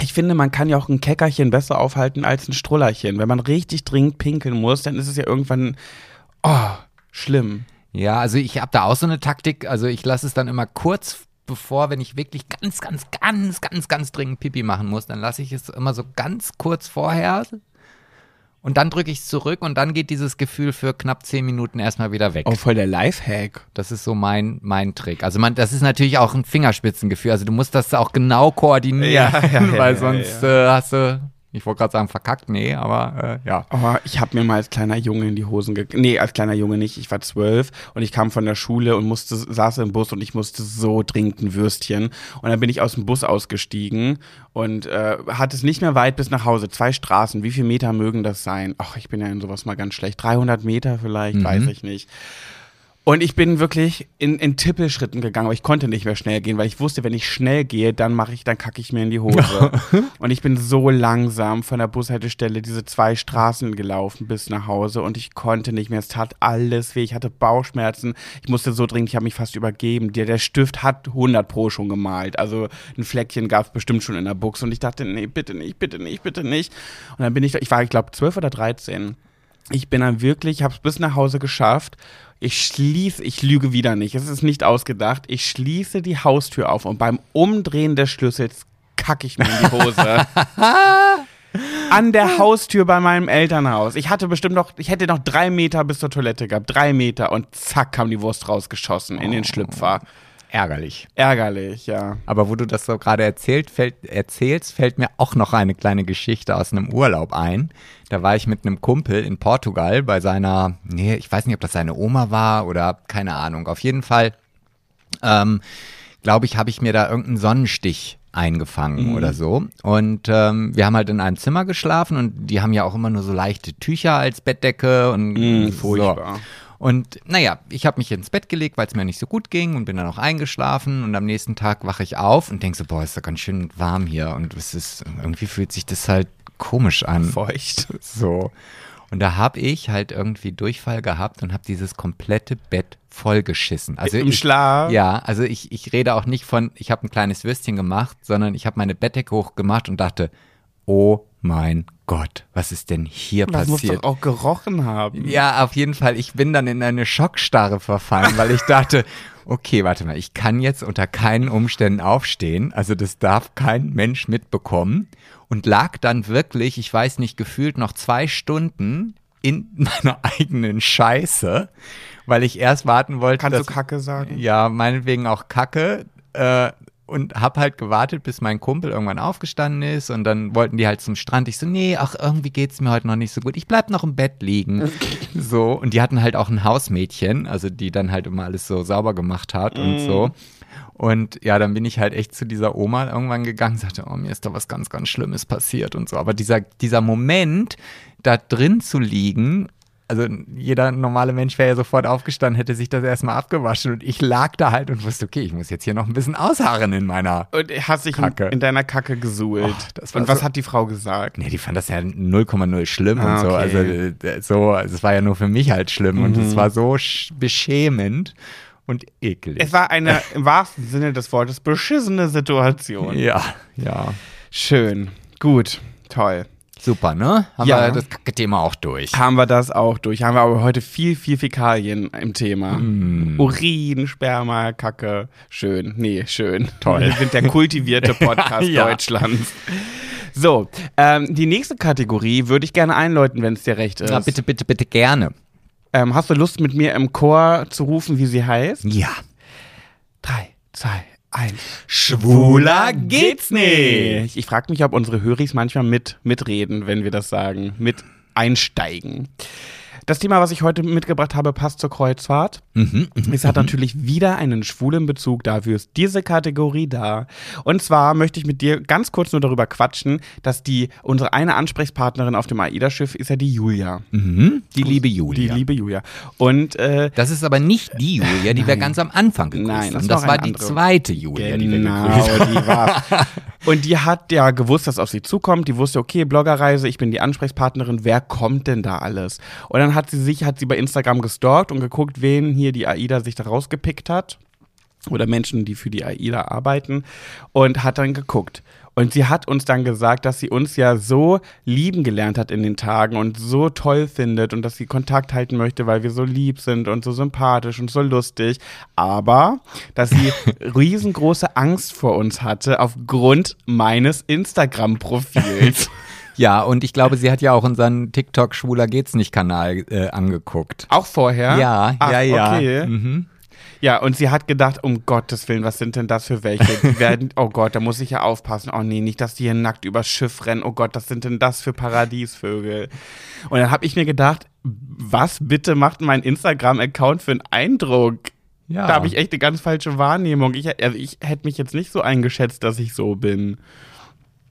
Ich finde, man kann ja auch ein Käckerchen besser aufhalten als ein Strullerchen. Wenn man richtig dringend pinkeln muss, dann ist es ja irgendwann, oh, schlimm. Ja, also ich habe da auch so eine Taktik. Also ich lasse es dann immer kurz bevor, wenn ich wirklich ganz, ganz, ganz, ganz, ganz dringend Pipi machen muss, dann lasse ich es immer so ganz kurz vorher und dann drücke ich es zurück und dann geht dieses Gefühl für knapp zehn Minuten erstmal wieder weg. Oh, voll der Lifehack. Das ist so mein, mein Trick. Also man, das ist natürlich auch ein Fingerspitzengefühl. Also du musst das auch genau koordinieren, Ja, ja, ja, weil sonst Äh, hast du, ich wollte gerade sagen verkackt, nee, aber äh, ja. Oh, ich habe mir mal als kleiner Junge in die Hosen ge Nee, als kleiner Junge nicht. Ich war zwölf und ich kam von der Schule und musste, saß im Bus und ich musste so dringend ein Würstchen. Und dann bin ich aus dem Bus ausgestiegen und äh, hatte es nicht mehr weit bis nach Hause. Zwei Straßen. Wie viele Meter mögen das sein? Ach, ich bin ja in sowas mal ganz schlecht. 300 Meter vielleicht, weiß ich nicht. Und ich bin wirklich in, in Tippelschritten gegangen, aber ich konnte nicht mehr schnell gehen, weil ich wusste, wenn ich schnell gehe, dann mache ich, dann kacke ich mir in die Hose. und ich bin so langsam von der Bushaltestelle diese zwei Straßen gelaufen bis nach Hause und ich konnte nicht mehr. Es tat alles weh. Ich hatte Bauchschmerzen. Ich musste so dringend, ich habe mich fast übergeben. Der, der Stift hat 100 pro schon gemalt. Also ein Fleckchen gab es bestimmt schon in der Buchse und ich dachte, nee, bitte nicht, bitte nicht, bitte nicht. Und dann bin ich, ich war, ich glaube, 12 oder 13. Ich bin dann wirklich, habe es bis nach Hause geschafft. Ich schließe, ich lüge wieder nicht, es ist nicht ausgedacht. Ich schließe die Haustür auf und beim Umdrehen des Schlüssels kacke ich mir in die Hose. An der Haustür bei meinem Elternhaus. Ich hatte bestimmt noch, ich hätte noch drei Meter bis zur Toilette gehabt. Drei Meter und zack kam die Wurst rausgeschossen in den Schlüpfer. Ärgerlich. Ärgerlich, ja. Aber wo du das so gerade erzählt, fällt, erzählst, fällt mir auch noch eine kleine Geschichte aus einem Urlaub ein. Da war ich mit einem Kumpel in Portugal bei seiner, nee, ich weiß nicht, ob das seine Oma war oder keine Ahnung. Auf jeden Fall, ähm, glaube ich, habe ich mir da irgendeinen Sonnenstich eingefangen oder so. Und ähm, wir haben halt in einem Zimmer geschlafen und die haben ja auch immer nur so leichte Tücher als Bettdecke und Mm, so. Und naja, ich habe mich ins Bett gelegt, weil es mir nicht so gut ging und bin dann auch eingeschlafen und am nächsten Tag wache ich auf und denke so, boah, ist doch ganz schön warm hier und es ist, irgendwie fühlt sich das halt komisch an. Feucht. So. Und da habe ich halt irgendwie Durchfall gehabt und habe dieses komplette Bett vollgeschissen. Also Im ich, Schlaf? Ja, also ich, ich rede auch nicht von, ich habe ein kleines Würstchen gemacht, sondern ich habe meine Bettdecke hochgemacht und dachte, oh mein Gott, was ist denn hier Das muss passiert? doch auch gerochen haben. Ja, auf jeden Fall. Ich bin dann in eine Schockstarre verfallen, weil ich dachte, okay, warte mal, ich kann jetzt unter keinen Umständen aufstehen. Also das darf kein Mensch mitbekommen. Und lag dann wirklich, ich weiß nicht, gefühlt noch zwei Stunden in meiner eigenen Scheiße, weil ich erst warten wollte. Kannst du dass- Kacke sagen? ja, meinetwegen auch Kacke. Äh, und hab halt gewartet, bis mein Kumpel irgendwann aufgestanden ist und dann wollten die halt zum Strand. Ich so, nee, ach, irgendwie geht's mir heute noch nicht so gut. Ich bleib noch im Bett liegen. So, und die hatten halt auch ein Hausmädchen, also die dann halt immer alles so sauber gemacht hat und so. Und ja, dann bin ich halt echt zu dieser Oma irgendwann gegangen sagte, oh, mir ist da was ganz, ganz Schlimmes passiert und so. Aber dieser, dieser Moment, da drin zu liegen, also jeder normale Mensch wäre ja sofort aufgestanden, hätte sich das erstmal abgewaschen und ich lag da halt und wusste, okay, ich muss jetzt hier noch ein bisschen ausharren in meiner. Und hast dich in, Kacke. in deiner Kacke gesuhlt. Oh, und was so- hat die Frau gesagt? Nee, die fand das ja 0,0 schlimm Ah, und so. okay. Also äh, so, also es war ja nur für mich halt schlimm und Mhm. es war so sch- beschämend und eklig. Es war eine im wahrsten Sinne des Wortes beschissene Situation. ja, ja. Schön. Gut. Toll. Super, ne? Haben Ja. wir das Kacke-Thema auch durch. Haben wir das auch durch. Haben wir aber heute viel, viel Fäkalien im Thema. Mm. Urin, Sperma, Kacke. Schön. Nee, schön. Toll. Wir sind der kultivierte Podcast Ja. Deutschlands. So, ähm, die nächste Kategorie würde ich gerne einläuten, wenn es dir recht ist. Na, bitte, bitte, bitte gerne. Ähm, hast du Lust, mit mir im Chor zu rufen, wie sie heißt? Ja. Drei, zwei, eins. Schwuler geht's nicht. Ich frage mich, ob unsere Höris manchmal mit mitreden, wenn wir das sagen, mit einsteigen. Das Thema, was ich heute mitgebracht habe, passt zur Kreuzfahrt. Es hat natürlich wieder einen schwulen Bezug, dafür ist diese Kategorie da. Und zwar möchte ich mit dir ganz kurz nur darüber quatschen, dass die unsere eine Ansprechpartnerin auf dem AIDA-Schiff ist ja die Julia. Mhm. Die liebe Die Julia. liebe Julia. Und äh, das ist aber nicht die Julia, die wir ganz am Anfang gegrüßt Nein, das haben. Das war die andere. zweite Julia, die wir Genau, gegrüßt haben. die war. Und die hat ja gewusst, dass auf sie zukommt. Die wusste, okay, Bloggerreise, ich bin die Ansprechpartnerin. Wer kommt denn da alles? Und dann hat sie sich, hat sie bei Instagram gestalkt und geguckt, wen hier die AIDA sich da rausgepickt hat. Oder Menschen, die für die AIDA arbeiten. Und hat dann geguckt. Und sie hat uns dann gesagt, dass sie uns ja so lieben gelernt hat in den Tagen und so toll findet und dass sie Kontakt halten möchte, weil wir so lieb sind und so sympathisch und so lustig. Aber, dass sie riesengroße Angst vor uns hatte aufgrund meines Instagram-Profils. Ja, und ich glaube, sie hat ja auch unseren TikTok Schwuler geht's nicht Kanal äh, angeguckt. Auch vorher? Ja, Ach, ja, ja. Okay. Mhm. Ja, und sie hat gedacht, um Gottes Willen, was sind denn das für welche? Die werden, oh Gott, da muss ich ja aufpassen. Oh nee, nicht, dass die hier nackt übers Schiff rennen. Oh Gott, was sind denn das für Paradiesvögel? Und dann habe ich mir gedacht, was bitte macht mein Instagram-Account für einen Eindruck? Ja. Da habe ich echt eine ganz falsche Wahrnehmung. Ich, also ich hätte mich jetzt nicht so eingeschätzt, dass ich so bin.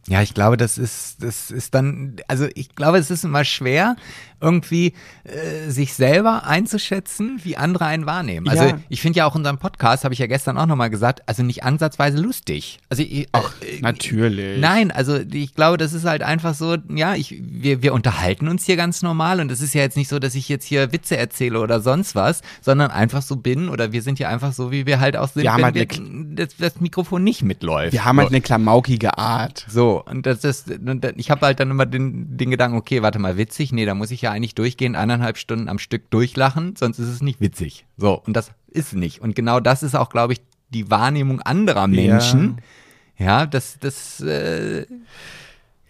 Ja, ich glaube, das ist, das ist dann, also ich glaube, es ist immer schwer, irgendwie äh, sich selber einzuschätzen, wie andere einen wahrnehmen. Also Ja. ich finde ja auch unseren Podcast, habe ich ja gestern auch nochmal gesagt, also nicht ansatzweise lustig. Also ich, Ach, äh, natürlich. Nein, also ich glaube, das ist halt einfach so, ja, ich, wir, wir unterhalten uns hier ganz normal und es ist ja jetzt nicht so, dass ich jetzt hier Witze erzähle oder sonst was, sondern einfach so bin oder wir sind hier einfach so, wie wir halt auch sind, Wir haben wenn halt wir, das, das Mikrofon nicht mitläuft. Wir haben halt eine klamaukige Art. So, und das ist, ich habe halt dann immer den, den Gedanken, okay, warte mal, witzig? Nee, da muss ich ja eigentlich durchgehend eineinhalb Stunden am Stück durchlachen, sonst ist es nicht witzig. So, und das ist nicht. Und genau das ist auch, glaube ich, die Wahrnehmung anderer Menschen. Ja, das, das, äh,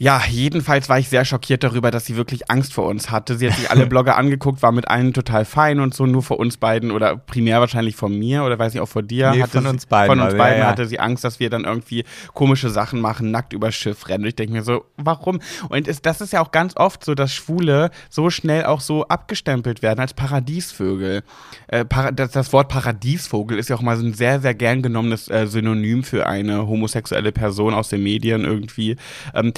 Ja, jedenfalls war ich sehr schockiert darüber, dass sie wirklich Angst vor uns hatte. Sie hat sich alle Blogger angeguckt, war mit allen total fein und so, nur vor uns beiden oder primär wahrscheinlich von mir oder weiß ich auch vor dir. Nee, von uns beiden, Von uns also, beiden ja, ja. hatte sie Angst, dass wir dann irgendwie komische Sachen machen, nackt über Schiff rennen. Und ich denke mir so, warum? Und es, das ist ja auch ganz oft so, dass Schwule so schnell auch so abgestempelt werden als Paradiesvögel. Äh, para, das, das Wort Paradiesvogel ist ja auch mal so ein sehr, sehr gern genommenes äh, Synonym für eine homosexuelle Person aus den Medien irgendwie. Ähm,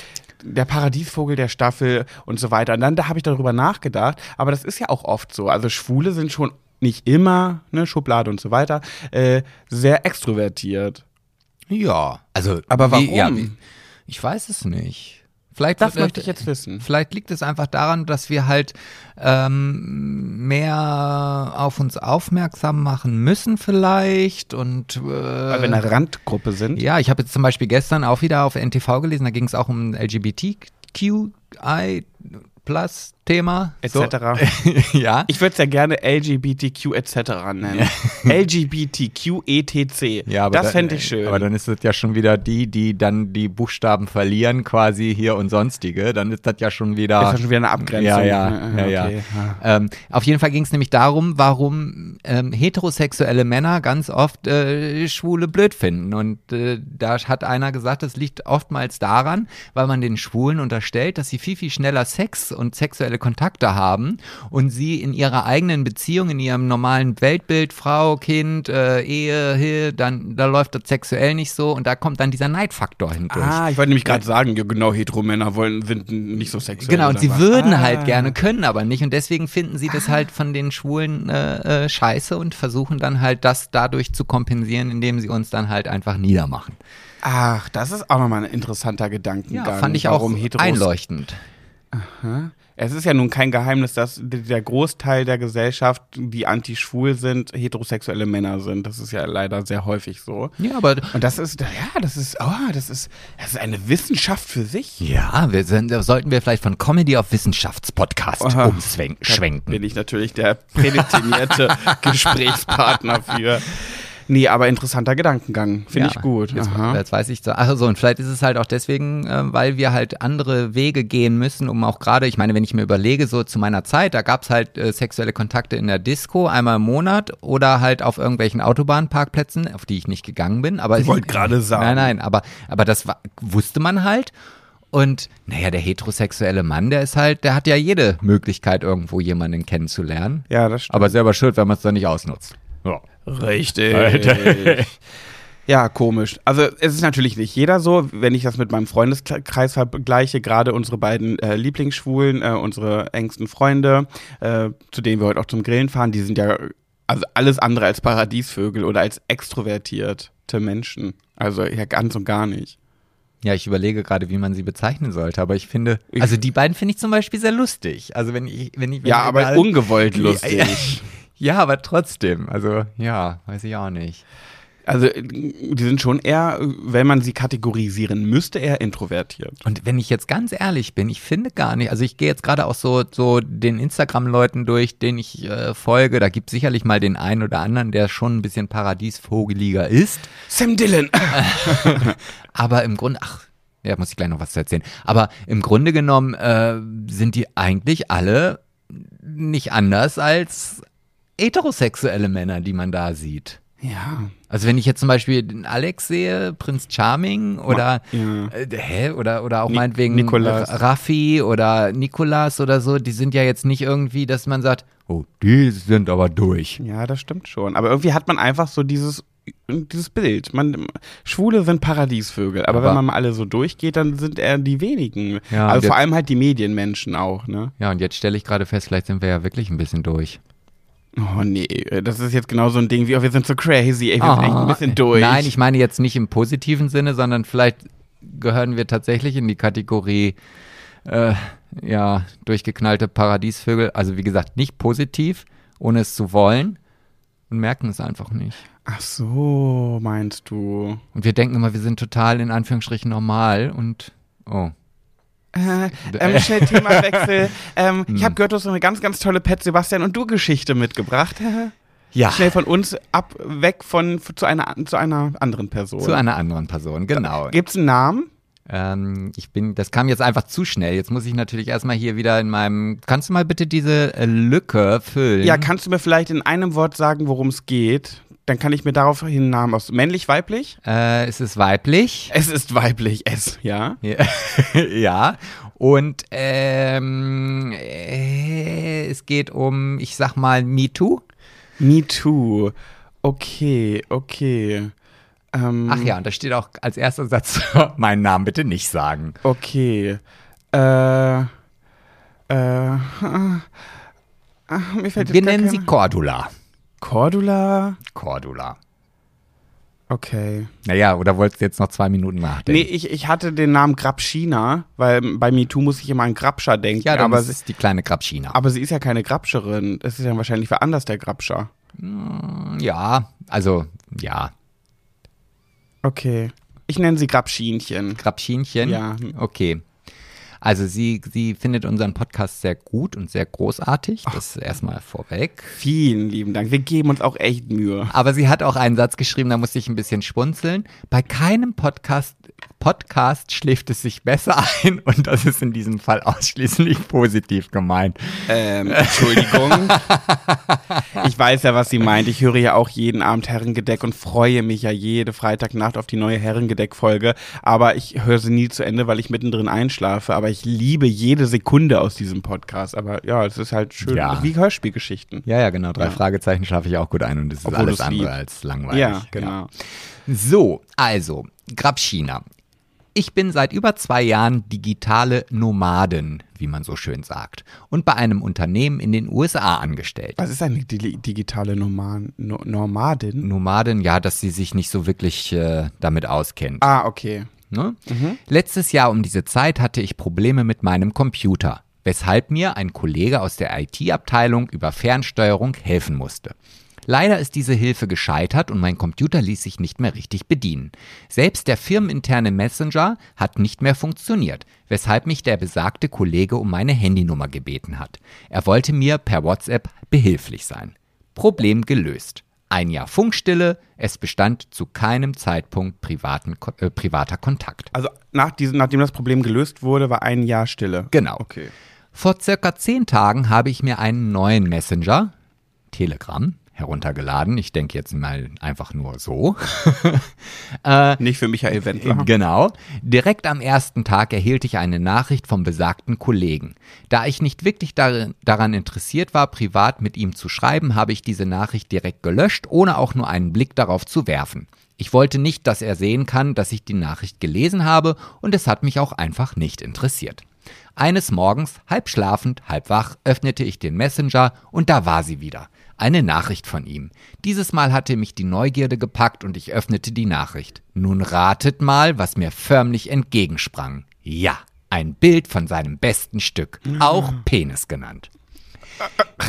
der Paradiesvogel der Staffel und so weiter. Und dann da habe ich darüber nachgedacht, aber das ist ja auch oft so. Also Schwule sind schon nicht immer, ne, Schublade und so weiter, äh, sehr extrovertiert. Ja, also. Aber wie- warum? ja, wie- ich weiß es nicht. Vielleicht Das möchte ich jetzt wissen. Vielleicht liegt es einfach daran, dass wir halt ähm, mehr auf uns aufmerksam machen müssen vielleicht und äh, Weil wir eine Randgruppe sind. ja, ich habe jetzt zum Beispiel gestern auch wieder auf NTV gelesen, da ging es auch um LGBTQI Plus Thema Etc. So, ja. Ich würde es ja gerne LGBTQ etc. nennen. LGBTQ ETC. Ja, aber das fände ich schön. Aber dann ist es ja schon wieder die, die dann die Buchstaben verlieren, quasi hier und sonstige. Dann ist das ja schon wieder. ist ja schon wieder eine Abgrenzung. Ja, ja, Äh, ja, okay, ja. Ähm, auf jeden Fall ging es nämlich darum, warum ähm, heterosexuelle Männer ganz oft äh, Schwule blöd finden. Und äh, da hat einer gesagt, das liegt oftmals daran, weil man den Schwulen unterstellt, dass sie viel, viel schneller Sex und sexuelle Kontakte haben und sie in ihrer eigenen Beziehung, in ihrem normalen Weltbild, Frau, Kind, äh, Ehe, He, dann da läuft das sexuell nicht so und da kommt dann dieser Neidfaktor hindurch. Ah, ich wollte nämlich gerade sagen, genau, Heteromänner wollen, sind nicht so sexuell. Genau, und sie was? würden ah. halt gerne, können aber nicht. Und deswegen finden sie das halt von den Schwulen äh, äh, scheiße und versuchen dann halt das dadurch zu kompensieren, indem sie uns dann halt einfach niedermachen. Ach, das ist auch nochmal ein interessanter Gedankengang. Ja, fand ich auch warum Heteros einleuchtend. Es ist ja nun kein Geheimnis, dass der Großteil der Gesellschaft, die anti-schwul sind, heterosexuelle Männer sind. Das ist ja leider sehr häufig so. Ja, aber Und das ist, ja, das ist, oh, das ist, das ist eine Wissenschaft für sich. ja, wir sind, da sollten wir vielleicht von Comedy auf Wissenschaftspodcast umschwenken. Bin ich natürlich der prädestinierte Gesprächspartner für. Nee, aber interessanter Gedankengang. Finde Ja, ich gut. Jetzt, jetzt weiß ich so. Ach so, und vielleicht ist es halt auch deswegen, äh, weil wir halt andere Wege gehen müssen, um auch gerade, ich meine, wenn ich mir überlege, so zu meiner Zeit, da gab es halt äh, sexuelle Kontakte in der Disco einmal im Monat oder halt auf irgendwelchen Autobahnparkplätzen, auf die ich nicht gegangen bin. Aber Ich wollte gerade sagen. Nein, nein, aber, aber das war, wusste man halt. Und naja, der heterosexuelle Mann, der ist halt, der hat ja jede Möglichkeit, irgendwo jemanden kennenzulernen. Ja, das stimmt. Aber selber schuld, wenn man es dann nicht ausnutzt. Ja. Richtig. Ja, komisch. Also es ist natürlich nicht jeder so. Wenn ich das mit meinem Freundeskreis vergleiche, gerade unsere beiden äh, Lieblingsschwulen, äh, unsere engsten Freunde, äh, zu denen wir heute auch zum Grillen fahren, die sind ja also alles andere als Paradiesvögel oder als extrovertierte Menschen. Also ja, ganz und gar nicht. Ja, ich überlege gerade, wie man sie bezeichnen sollte, aber ich finde, also die beiden finde ich zum Beispiel sehr lustig. Also wenn ich, wenn ich, wenn Ja, ich aber mal- ungewollt Ja, lustig. Ja, aber trotzdem, also ja, weiß ich auch nicht. Also die sind schon eher, wenn man sie kategorisieren müsste, eher introvertiert. Und wenn ich jetzt ganz ehrlich bin, ich finde gar nicht, also ich gehe jetzt gerade auch so, so den Instagram-Leuten durch, denen ich äh, folge, da gibt sicherlich mal den einen oder anderen, der schon ein bisschen paradiesvogeliger ist. Sam Dillon. Aber im Grunde, ach, ja, muss ich gleich noch was zu erzählen. Aber im Grunde genommen äh, sind die eigentlich alle nicht anders als heterosexuelle Männer, die man da sieht. Ja. Also wenn ich jetzt zum Beispiel den Alex sehe, Prinz Charming oder Ja. äh, hä, oder oder auch Ni- meinetwegen Nikolas. Ra- Raffi oder Nikolas oder so, die sind ja jetzt nicht irgendwie, dass man sagt, oh, die sind aber durch. Ja, das stimmt schon. Aber irgendwie hat man einfach so dieses, dieses Bild. Man, Schwule sind Paradiesvögel. Aber, Aber- wenn man mal alle so durchgeht, dann sind eher die wenigen. Ja, also vor allem halt die Medienmenschen auch, ne? Ja, und jetzt stelle ich gerade fest, vielleicht sind wir ja wirklich ein bisschen durch. Oh nee, das ist jetzt genau so ein Ding wie, oh, wir sind so crazy, ey, wir sind echt ein bisschen durch. Ah. Nein, ich meine jetzt nicht im positiven Sinne, sondern vielleicht gehören wir tatsächlich in die Kategorie äh, ja, durchgeknallte Paradiesvögel. Also wie gesagt, nicht positiv, ohne es zu wollen und merken es einfach nicht. Ach so, meinst du. Und wir denken immer, wir sind total in Anführungsstrichen normal und oh. Äh, ähm, schnell Themawechsel. ähm, Hm. Ich habe gehört, du hast eine ganz, ganz tolle Pet Sebastian und du Geschichte mitgebracht. Ja, Schnell von uns ab, weg von zu einer, zu einer anderen Person. zu einer anderen Person, genau. Gibt's einen Namen? Ähm, ich bin, das kam jetzt einfach zu schnell. Jetzt muss ich natürlich erstmal hier wieder in meinem. Kannst du mal bitte diese äh, Lücke füllen? Ja, kannst du mir vielleicht in einem Wort sagen, worum es geht? Dann kann ich mir daraufhin einen Namen aus. Männlich, weiblich? Äh, es ist weiblich. Es ist weiblich, es, ja. Ja. ja. Und ähm, äh, es geht um, ich sag mal, MeToo. Me too. Okay, okay. Ähm, Ach ja, und da steht auch als erster Satz, meinen Namen bitte nicht sagen. Okay. Äh. Äh. ah, mir fällt Wir nennen sie keine- Cordula. Cordula. Cordula. Okay. Naja, oder wolltest du jetzt noch zwei Minuten nachdenken? Nee, ich, ich hatte den Namen Grabschina, weil bei MeToo muss ich immer an Grabscher denken. ja, aber, ist sie, es die kleine Grabschina. aber sie ist ja keine Grabscherin. Das ist ja wahrscheinlich für anders der Grabscher. Ja, also, ja, Okay. Ich nenne sie Grabschinchen. Grabschinchen. Ja. Okay. Also sie, sie findet unseren Podcast sehr gut und sehr großartig. Das erstmal vorweg. Vielen lieben Dank. Wir geben uns auch echt Mühe. Aber sie hat auch einen Satz geschrieben, da musste ich ein bisschen schmunzeln. Bei keinem Podcast, Podcast schläft es sich besser ein und das ist in diesem Fall ausschließlich positiv gemeint. Ähm, Entschuldigung. ich weiß ja, was sie meint. Ich höre ja auch jeden Abend Herrengedeck und freue mich ja jede Freitagnacht auf die neue Herrengedeck-Folge. Aber ich höre sie nie zu Ende, weil ich mittendrin einschlafe. Aber ich liebe jede Sekunde aus diesem Podcast. Aber ja, es ist halt schön. Ja. Wie Hörspielgeschichten. Ja, ja, genau. Drei Ja. Fragezeichen schlafe ich auch gut ein und es ist Obwohl alles andere als langweilig. Ja, genau. So, also, Grabschina. Ich bin seit über zwei Jahren digitale Nomaden, wie man so schön sagt, und bei einem Unternehmen in den USA angestellt. Was ist eine di digitale Noman no Nomadin? Nomaden, ja, dass sie sich nicht so wirklich äh, damit auskennt. Ah, okay. Ne? Letztes Jahr um diese Zeit hatte ich Probleme mit meinem Computer, weshalb mir ein Kollege aus der IT-Abteilung über Fernsteuerung helfen musste. Leider ist diese Hilfe gescheitert und mein Computer ließ sich nicht mehr richtig bedienen. Selbst der firmeninterne Messenger hat nicht mehr funktioniert, weshalb mich der besagte Kollege um meine Handynummer gebeten hat. Er wollte mir per WhatsApp behilflich sein. Problem gelöst. Ein Jahr Funkstille, es bestand zu keinem Zeitpunkt privaten, äh, privater Kontakt. Also nach diesem, nachdem das Problem gelöst wurde, war ein Jahr Stille. Genau. Okay. Vor circa zehn Tagen habe ich mir einen neuen Messenger, Telegram, heruntergeladen. Ich denke jetzt mal einfach nur so. Nicht für Michael Wendler. Genau. Direkt am ersten Tag erhielt ich eine Nachricht vom besagten Kollegen. Da ich nicht wirklich darin, daran interessiert war, privat mit ihm zu schreiben, habe ich diese Nachricht direkt gelöscht, ohne auch nur einen Blick darauf zu werfen. Ich wollte nicht, dass er sehen kann, dass ich die Nachricht gelesen habe und es hat mich auch einfach nicht interessiert. Eines Morgens, halb schlafend, halb wach, öffnete ich den Messenger und da war sie wieder. Eine Nachricht von ihm. Dieses Mal hatte mich die Neugierde gepackt und ich öffnete die Nachricht. Nun ratet mal, was mir förmlich entgegensprang. Ja, ein Bild von seinem besten Stück, auch Penis genannt.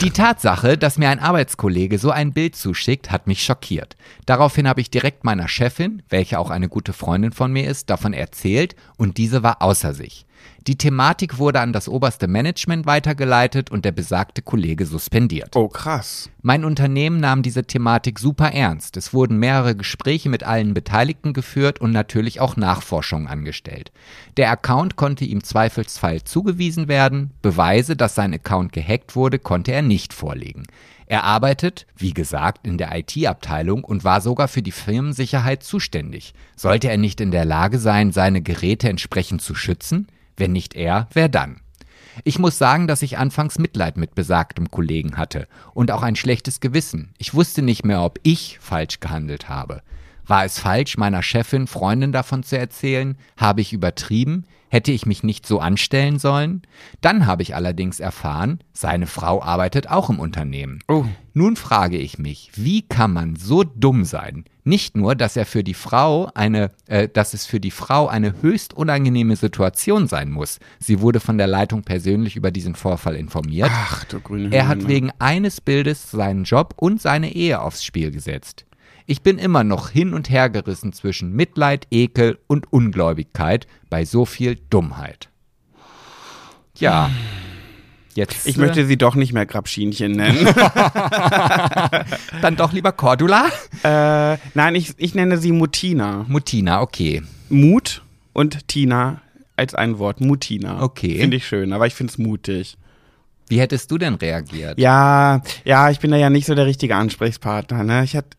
Die Tatsache, dass mir ein Arbeitskollege so ein Bild zuschickt, hat mich schockiert. Daraufhin habe ich direkt meiner Chefin, welche auch eine gute Freundin von mir ist, davon erzählt und diese war außer sich. Die Thematik wurde an das oberste Management weitergeleitet und der besagte Kollege suspendiert. Oh, krass. Mein Unternehmen nahm diese Thematik super ernst. Es wurden mehrere Gespräche mit allen Beteiligten geführt und natürlich auch Nachforschungen angestellt. Der Account konnte ihm zweifelsfall zugewiesen werden. Beweise, dass sein Account gehackt wurde, konnte er nicht vorlegen. Er arbeitet, wie gesagt, in der IT-Abteilung und war sogar für die Firmensicherheit zuständig. Sollte er nicht in der Lage sein, seine Geräte entsprechend zu schützen? Wenn nicht er, wer dann? Ich muss sagen, dass ich anfangs Mitleid mit besagtem Kollegen hatte und auch ein schlechtes Gewissen. Ich wusste nicht mehr, ob ich falsch gehandelt habe. War es falsch, meiner Chefin, Freundin davon zu erzählen? Habe ich übertrieben? Hätte ich mich nicht so anstellen sollen? Dann habe ich allerdings erfahren, seine Frau arbeitet auch im Unternehmen. Oh. Nun frage ich mich, wie kann man so dumm sein? Nicht nur, dass er für die Frau eine, äh, dass es für die Frau eine höchst unangenehme Situation sein muss. Sie wurde von der Leitung persönlich über diesen Vorfall informiert. Ach, du grüne Er hat wegen eines Bildes seinen Job und seine Ehe aufs Spiel gesetzt. Ich bin immer noch hin und her gerissen zwischen Mitleid, Ekel und Ungläubigkeit bei so viel Dummheit. Ja. Jetzt Ich möchte sie doch nicht mehr Grabschinchen nennen. dann doch lieber Cordula. äh, nein, ich, ich nenne sie Mutina. Mutina, okay. Mut? und Tina als ein Wort. Mutina. Okay. Finde ich schön, aber ich finde es mutig. Wie hättest du denn reagiert? Ja, ja, ich bin da ja nicht so der richtige Ansprechpartner. Ne? Ich hätte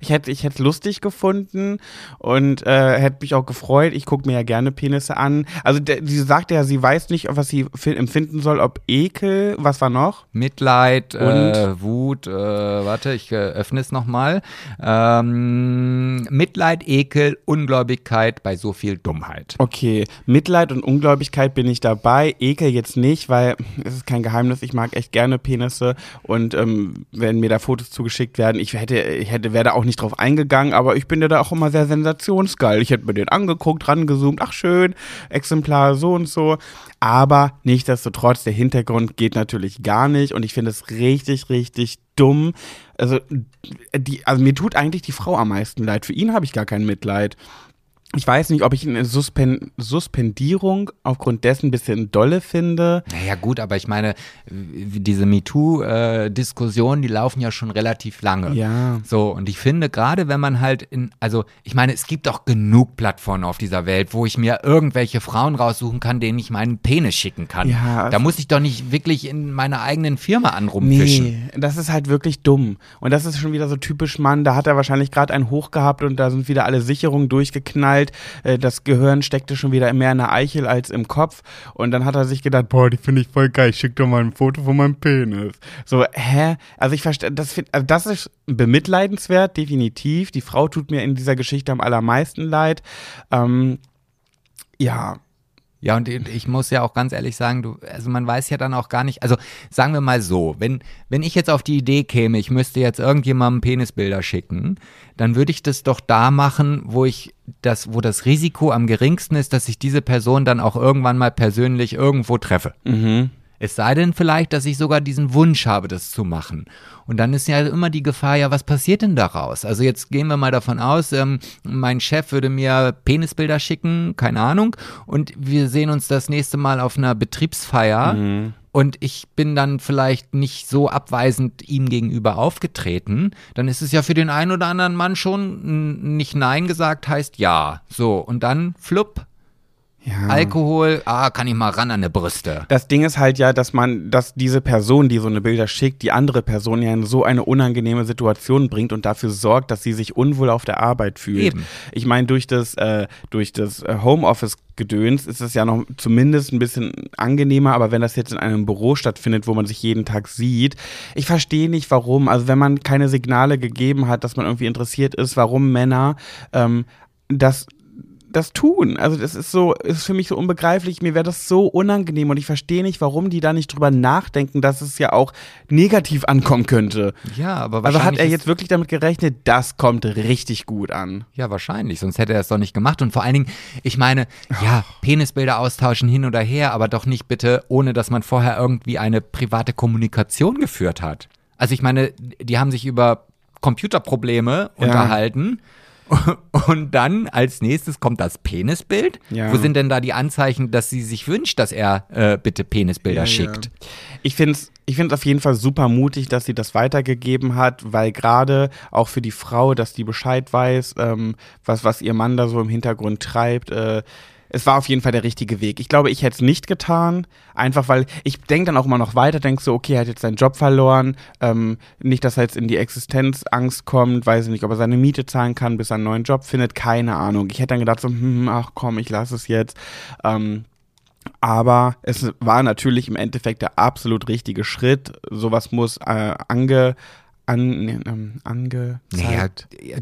ich hätte ich hätte lustig gefunden und äh, hätte mich auch gefreut. Ich gucke mir ja gerne Penisse an. Also der, sie sagt ja, sie weiß nicht, was sie fi- empfinden soll, ob Ekel, was war noch? Mitleid, äh, Wut, äh, warte, ich äh, öffne es nochmal. Ähm, Mitleid, Ekel, Ungläubigkeit bei so viel Dummheit. Okay, Mitleid und Ungläubigkeit bin ich dabei. Ekel jetzt nicht, weil es ist kein Geheimnis. Ich mag echt gerne Penisse und ähm, wenn mir da Fotos zugeschickt werden, ich hätte, ich hätte, wäre da auch nicht drauf eingegangen, aber ich bin ja da auch immer sehr sensationsgeil. Ich hätte mir den angeguckt, rangezoomt, ach schön, Exemplar so und so. Aber nichtsdestotrotz, der Hintergrund geht natürlich gar nicht und ich finde es richtig, richtig dumm. Also, die, also mir tut eigentlich die Frau am meisten leid. Für ihn habe ich gar kein Mitleid. Ich weiß nicht, ob ich eine Suspen Suspendierung aufgrund dessen ein bisschen dolle finde. Naja gut, aber ich meine, diese MeToo-Diskussionen, die laufen ja schon relativ lange. Ja. So, und ich finde, gerade wenn man halt in, also ich meine, es gibt doch genug Plattformen auf dieser Welt, wo ich mir irgendwelche Frauen raussuchen kann, denen ich meinen Penis schicken kann. Ja, da muss ich doch nicht wirklich in meiner eigenen Firma anrumfischen. Nee, das ist halt wirklich dumm. Und das ist schon wieder so typisch Mann. Da hat er wahrscheinlich gerade einen hoch gehabt und da sind wieder alle Sicherungen durchgeknallt. Äh, Das Gehirn steckte schon wieder mehr in der Eichel als im Kopf. Und dann hat er sich gedacht, boah, die finde ich voll geil. Ich schick doch mal ein Foto von meinem Penis. So, hä? Also ich verstehe, das, also das ist bemitleidenswert, definitiv. Die Frau tut mir in dieser Geschichte am allermeisten leid. Ähm, ja, Ja, und ich muss ja auch ganz ehrlich sagen, du, also man weiß ja dann auch gar nicht, also sagen wir mal so, wenn, wenn ich jetzt auf die Idee käme, ich müsste jetzt irgendjemandem Penisbilder schicken, dann würde ich das doch da machen, wo ich das, wo das Risiko am geringsten ist, dass ich diese Person dann auch irgendwann mal persönlich irgendwo treffe. Es sei denn vielleicht, dass ich sogar diesen Wunsch habe, das zu machen. Und dann ist ja immer die Gefahr, ja, was passiert denn daraus? Also jetzt gehen wir mal davon aus, ähm, mein Chef würde mir Penisbilder schicken, keine Ahnung, und wir sehen uns das nächste Mal auf einer Betriebsfeier. Und ich bin dann vielleicht nicht so abweisend ihm gegenüber aufgetreten, dann ist es ja für den einen oder anderen Mann schon nicht Nein gesagt, heißt ja. So, und dann flupp, ja. Alkohol, ah, kann ich mal ran an die Brüste. Das Ding ist halt ja, dass man, dass diese Person, die so eine Bilder schickt, die andere Person ja in so eine unangenehme Situation bringt und dafür sorgt, dass sie sich unwohl auf der Arbeit fühlt. Eben. Ich meine, durch das, äh, durch das äh, Homeoffice-Gedöns ist es ja noch zumindest ein bisschen angenehmer, aber wenn das jetzt in einem Büro stattfindet, wo man sich jeden Tag sieht, ich verstehe nicht, warum. Also wenn man keine Signale gegeben hat, dass man irgendwie interessiert ist, warum Männer ähm, das das tun. Also das ist so, ist für mich so unbegreiflich. Mir wäre das so unangenehm und ich verstehe nicht, warum die da nicht drüber nachdenken, dass es ja auch negativ ankommen könnte. Ja, aber Also hat wahrscheinlich er jetzt wirklich damit gerechnet, das kommt richtig gut an. Ja, wahrscheinlich, sonst hätte er es doch nicht gemacht. Und vor allen Dingen, ich meine, ja, Penisbilder austauschen hin oder her, aber doch nicht bitte, ohne dass man vorher irgendwie eine private Kommunikation geführt hat. Also ich meine, die haben sich über Computerprobleme unterhalten. Und dann als nächstes kommt das Penisbild. Ja. Wo sind denn da die Anzeichen, dass sie sich wünscht, dass er äh, bitte Penisbilder Ja, schickt? ja. Ich finde es ich find's auf jeden Fall super mutig, dass sie das weitergegeben hat, weil gerade auch für die Frau, dass die Bescheid weiß, ähm, was, was ihr Mann da so im Hintergrund treibt, äh, es war auf jeden Fall der richtige Weg. Ich glaube, ich hätte es nicht getan, einfach weil ich denke dann auch immer noch weiter, denke so, okay, er hat jetzt seinen Job verloren, ähm, nicht, dass er jetzt in die Existenzangst kommt, weiß ich nicht, ob er seine Miete zahlen kann, bis er einen neuen Job findet, keine Ahnung. Ich hätte dann gedacht so, hm, ach komm, ich lasse es jetzt. Ähm, aber es war natürlich im Endeffekt der absolut richtige Schritt. Sowas muss äh, ange, an, ähm, angezeigt, Naja,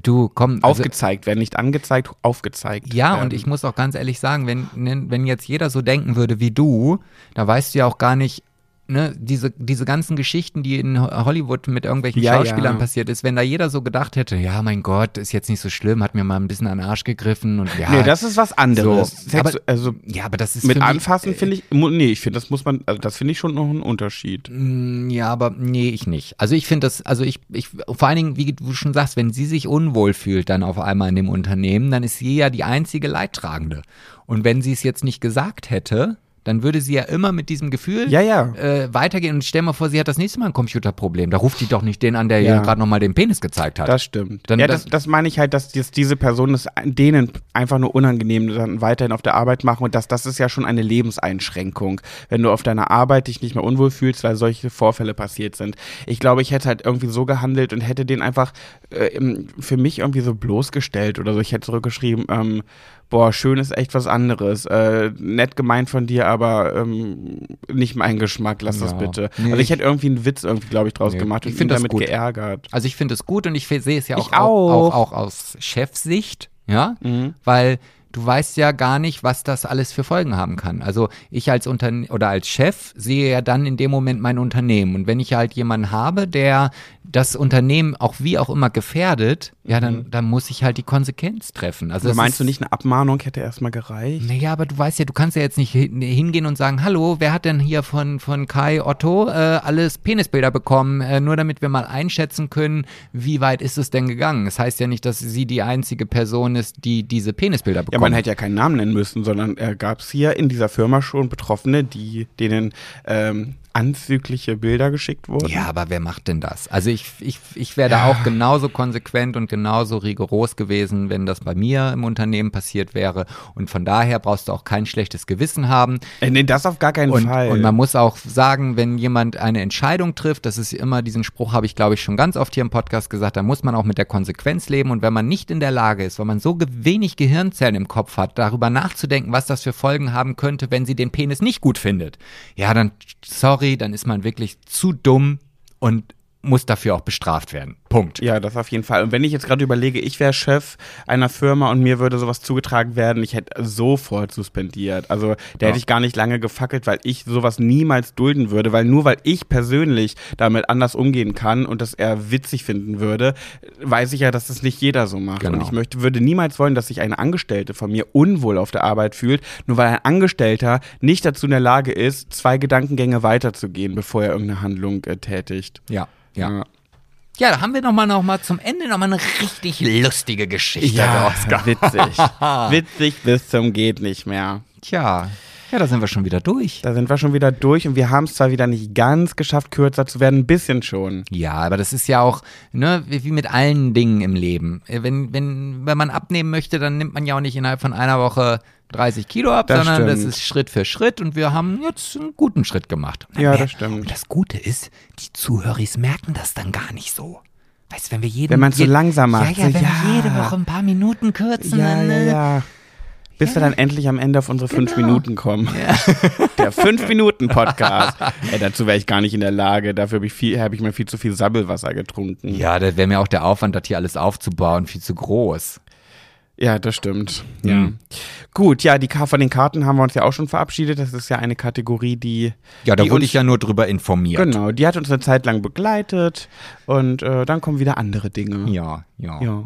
du, komm. also- aufgezeigt werden, nicht angezeigt, aufgezeigt. Ja, werden. und ich muss auch ganz ehrlich sagen, wenn, wenn jetzt jeder so denken würde wie du, da weißt du ja auch gar nicht, ne, diese, diese ganzen Geschichten, die in Hollywood mit irgendwelchen Ja, Schauspielern ja. passiert ist, wenn da jeder so gedacht hätte, ja, mein Gott, ist jetzt nicht so schlimm, hat mir mal ein bisschen an den Arsch gegriffen und ja. Nee, das ist was anderes. So, aber- also ja, aber das ist mit anfassen finde ich, nee, ich finde, das muss man, also das finde ich schon noch einen Unterschied. Mm, Ja, aber nee, ich nicht. Also ich finde das, also ich, ich, vor allen Dingen, wie du schon sagst, wenn sie sich unwohl fühlt dann auf einmal in dem Unternehmen, dann ist sie ja die einzige Leidtragende. Und wenn sie es jetzt nicht gesagt hätte, dann würde sie ja immer mit diesem Gefühl Ja, ja. Äh, weitergehen. Und stell mal vor, sie hat das nächste Mal ein Computerproblem. Da ruft die doch nicht den an, der Ja. ihr gerade nochmal den Penis gezeigt hat. Das stimmt. Dann- ja, das, das meine ich halt, dass jetzt diese Personen es denen einfach nur unangenehm dann weiterhin auf der Arbeit machen und das, das ist ja schon eine Lebenseinschränkung, wenn du auf deiner Arbeit dich nicht mehr unwohl fühlst, weil solche Vorfälle passiert sind. Ich glaube, ich hätte halt irgendwie so gehandelt und hätte den einfach äh, für mich irgendwie so bloßgestellt oder so. Ich hätte zurückgeschrieben, ähm, boah, schön ist echt was anderes. Äh, nett gemeint von dir, aber ähm, nicht mein Geschmack, lass das Ja. bitte. Nee, also ich ich- hätte irgendwie einen Witz irgendwie, glaube ich, draus Nee, gemacht ich und ihn das damit gut. geärgert. Also ich finde es gut und ich sehe es ja auch, Ich auch. auch, auch aus Chefsicht, ja, Mhm. weil du weißt ja gar nicht, was das alles für Folgen haben kann. Also ich als Unterne oder als Chef sehe ja dann in dem Moment mein Unternehmen und wenn ich halt jemanden habe, der das Unternehmen auch wie auch immer gefährdet, ja, dann, dann muss ich halt die Konsequenz treffen. Also Aber meinst ist, du nicht, eine Abmahnung hätte erstmal gereicht? Naja, aber du weißt ja, du kannst ja jetzt nicht hin- hingehen und sagen, hallo, wer hat denn hier von, von Kai Otto äh, alles Penisbilder bekommen, äh, nur damit wir mal einschätzen können, wie weit ist es denn gegangen. Das heißt ja nicht, dass sie die einzige Person ist, die diese Penisbilder Ja, bekommt. man hätte ja keinen Namen nennen müssen, sondern äh, gab es hier in dieser Firma schon Betroffene, die denen ähm, anzügliche Bilder geschickt wurden? Ja, aber wer macht denn das? Also ich, ich, ich wäre da auch genauso konsequent und genauso rigoros gewesen, wenn das bei mir im Unternehmen passiert wäre. Und von daher brauchst du auch kein schlechtes Gewissen haben. Äh, nee, das auf gar keinen Und, Fall. und man muss auch sagen, wenn jemand eine Entscheidung trifft, das ist immer diesen Spruch, habe ich glaube ich schon ganz oft hier im Podcast gesagt, da muss man auch mit der Konsequenz leben. Und wenn man nicht in der Lage ist, weil man so wenig Gehirnzellen im Kopf hat, darüber nachzudenken, was das für Folgen haben könnte, wenn sie den Penis nicht gut findet, ja, dann, sorry, dann ist man wirklich zu dumm und muss dafür auch bestraft werden. Punkt. ja, das auf jeden Fall. Und wenn ich jetzt gerade überlege, ich wäre Chef einer Firma und mir würde sowas zugetragen werden, ich hätte sofort suspendiert. Also da Ja. hätte ich gar nicht lange gefackelt, weil ich sowas niemals dulden würde, weil nur weil ich persönlich damit anders umgehen kann und das eher witzig finden würde, weiß ich ja, dass das nicht jeder so macht. Und Genau. ich möchte, würde niemals wollen, dass sich eine Angestellte von mir unwohl auf der Arbeit fühlt, nur weil ein Angestellter nicht dazu in der Lage ist, zwei Gedankengänge weiterzugehen, bevor er irgendeine Handlung äh, tätigt. Ja. Ja. Ja, da haben wir nochmal noch mal zum Ende nochmal eine richtig lustige Geschichte Ja, witzig. witzig bis zum geht nicht mehr. Tja, ja, da sind wir schon wieder durch. Da sind wir schon wieder durch und wir haben es zwar wieder nicht ganz geschafft, kürzer zu werden, ein bisschen schon. Ja, aber das ist ja auch, ne, wie wie mit allen Dingen im Leben. Äh, Wenn, wenn, wenn man abnehmen möchte, dann nimmt man ja auch nicht innerhalb von einer Woche 30 Kilo ab, Das sondern das stimmt. ist Schritt für Schritt und wir haben jetzt einen guten Schritt gemacht. Ja, mer- das stimmt. Und das Gute ist, die Zuhörer merken das dann gar nicht so. Weißt du, wenn wir jeden, Wenn man's so je- langsam macht, Ja, ja, so, wenn ja. wir jede Woche ein paar Minuten kürzen, Ja, dann, ja, äh, ja. Bis wir dann endlich am Ende auf unsere fünf Genau. Minuten kommen. Der Fünf-Minuten-Podcast. Dazu wäre ich gar nicht in der Lage. Dafür habe ich, viel- hab ich mir viel zu viel Sabbelwasser getrunken. Ja, da wäre mir auch der Aufwand, das hier alles aufzubauen, viel zu groß. Ja, das stimmt. Ja. Ja. Gut, ja, die Ka von den Karten haben wir uns ja auch schon verabschiedet. Das ist ja eine Kategorie, die. Ja, da die wurde uns, ich ja nur drüber informiert. Genau, die hat uns eine Zeit lang begleitet und äh, dann kommen wieder andere Dinge. Ja, ja. Ja.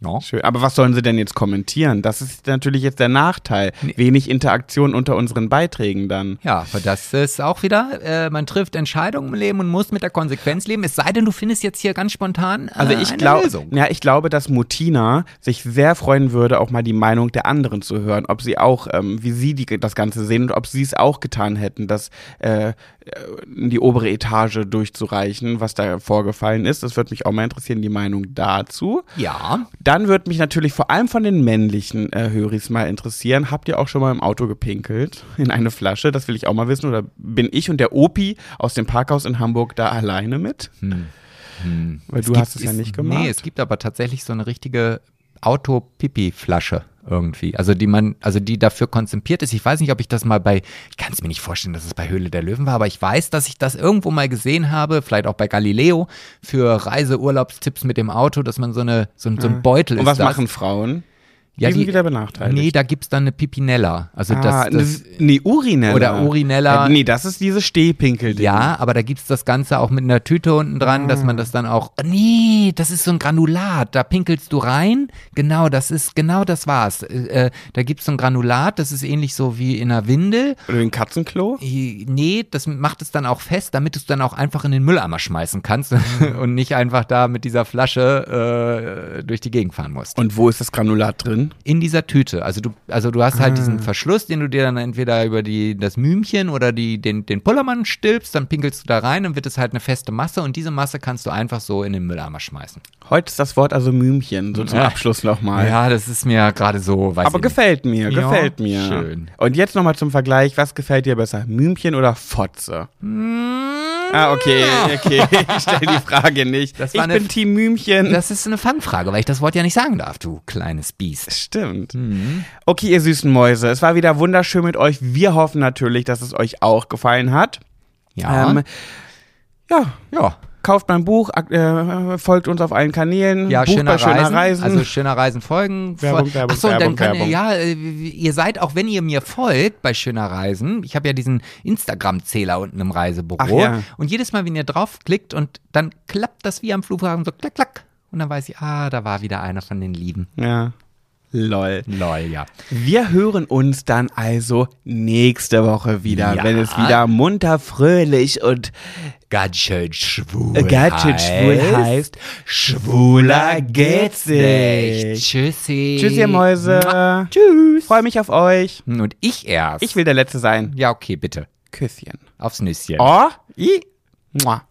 Ja. Schön. Aber was sollen sie denn jetzt kommentieren? Das ist natürlich jetzt der Nachteil. Wenig Interaktion unter unseren Beiträgen dann. Ja, aber das ist auch wieder, äh, man trifft Entscheidungen im Leben und muss mit der Konsequenz leben. Es sei denn, du findest jetzt hier ganz spontan äh, Also ich eine glaube, Lösung. ja, ich glaube, dass Mutina sich sehr freuen würde, auch mal die Meinung der anderen zu hören, ob sie auch, ähm, wie sie die, das Ganze sehen und ob sie es auch getan hätten, das äh, in die obere Etage durchzureichen, was da vorgefallen ist. Das würde mich auch mal interessieren, die Meinung dazu. Ja, Dann würde mich natürlich vor allem von den männlichen äh, Höris mal interessieren. Habt ihr auch schon mal im Auto gepinkelt? In eine Flasche? Das will ich auch mal wissen. Oder bin ich und der Opi aus dem Parkhaus in Hamburg da alleine mit? Weil du gibt- hast es ja ist- nicht gemacht. Nee, es gibt aber tatsächlich so eine richtige Auto-Pipi-Flasche irgendwie. Also die man, also die dafür konzipiert ist. Ich weiß nicht, ob ich das mal bei, ich kann es mir nicht vorstellen, dass es bei Höhle der Löwen war, aber ich weiß, dass ich das irgendwo mal gesehen habe, vielleicht auch bei Galileo, für Reiseurlaubstipps mit dem Auto, dass man so eine, so, ein- so ein Beutel und ist. was das. machen Frauen? Ja, die sind die- wieder benachteiligt. Nee, da gibt's dann eine Pipinella. Also ah, das, das nee, Urinella. Oder Urinella. Ja, nee, das ist diese Stehpinkel-Ding. Ja, aber da gibt's das Ganze auch mit einer Tüte unten dran, dass man das dann auch. Nee, das ist so ein Granulat. Da pinkelst du rein. Genau, das ist, genau das war's. Äh, äh, da gibt's so ein Granulat, das ist ähnlich so wie in einer Windel. Oder den Katzenklo. Äh, Nee, das macht es dann auch fest, damit du es dann auch einfach in den Mülleimer schmeißen kannst und nicht einfach da mit dieser Flasche äh, durch die Gegend fahren musst. Und wo ist das Granulat drin? In dieser Tüte. Also du, also du hast halt Ah. diesen Verschluss, den du dir dann entweder über die, das Mühmchen oder die, den, den Pullermann stülpst, dann pinkelst du da rein und wird es halt eine feste Masse und diese Masse kannst du einfach so in den Mülleimer schmeißen. Heute ist das Wort also Mühmchen, so zum Ja. Abschluss nochmal. Ja, das ist mir gerade so, weiß Aber gefällt mir, Ja, gefällt mir. schön. Und jetzt nochmal zum Vergleich, was gefällt dir besser, Mühmchen oder Fotze? Ah, okay, okay, ich stelle die Frage nicht. Das ich eine- bin Team Mühmchen. Das ist eine Fangfrage, weil ich das Wort ja nicht sagen darf, du kleines Biest. Stimmt. Mhm. Okay, ihr süßen Mäuse, es war wieder wunderschön mit euch. Wir hoffen natürlich, dass es euch auch gefallen hat. Ja. Ähm, ja, ja. Kauft mein Buch, äh, folgt uns auf allen Kanälen. Ja, Buch schöner, bei schöner Reisen. Reisen. Also schöner Reisen folgen. Werbung, Werbung, Achso, dann Werbung, kann Werbung. ja, äh, ihr seid auch, wenn ihr mir folgt bei schöner Reisen. Ich habe ja diesen Instagram-Zähler unten im Reisebüro. Ach ja. Und jedes Mal, wenn ihr draufklickt und dann klappt das wie am Flughafen so klack, klack. Und dann weiß ich, ah, da war wieder einer von den Lieben. ja. Lol. Lol, ja. Wir hören uns dann also nächste Woche wieder, Ja. wenn es wieder munter, fröhlich und Ganz schön schwul. äh, ganz schön schwul heißt. Schwuler geht's nicht. Tschüssi. Tschüss, ihr Mäuse. Tschüss. Freue mich auf euch. Und ich erst. Ich will der Letzte sein. Ja, okay, bitte. Küsschen. Aufs Nüsschen. Oh, i, mua.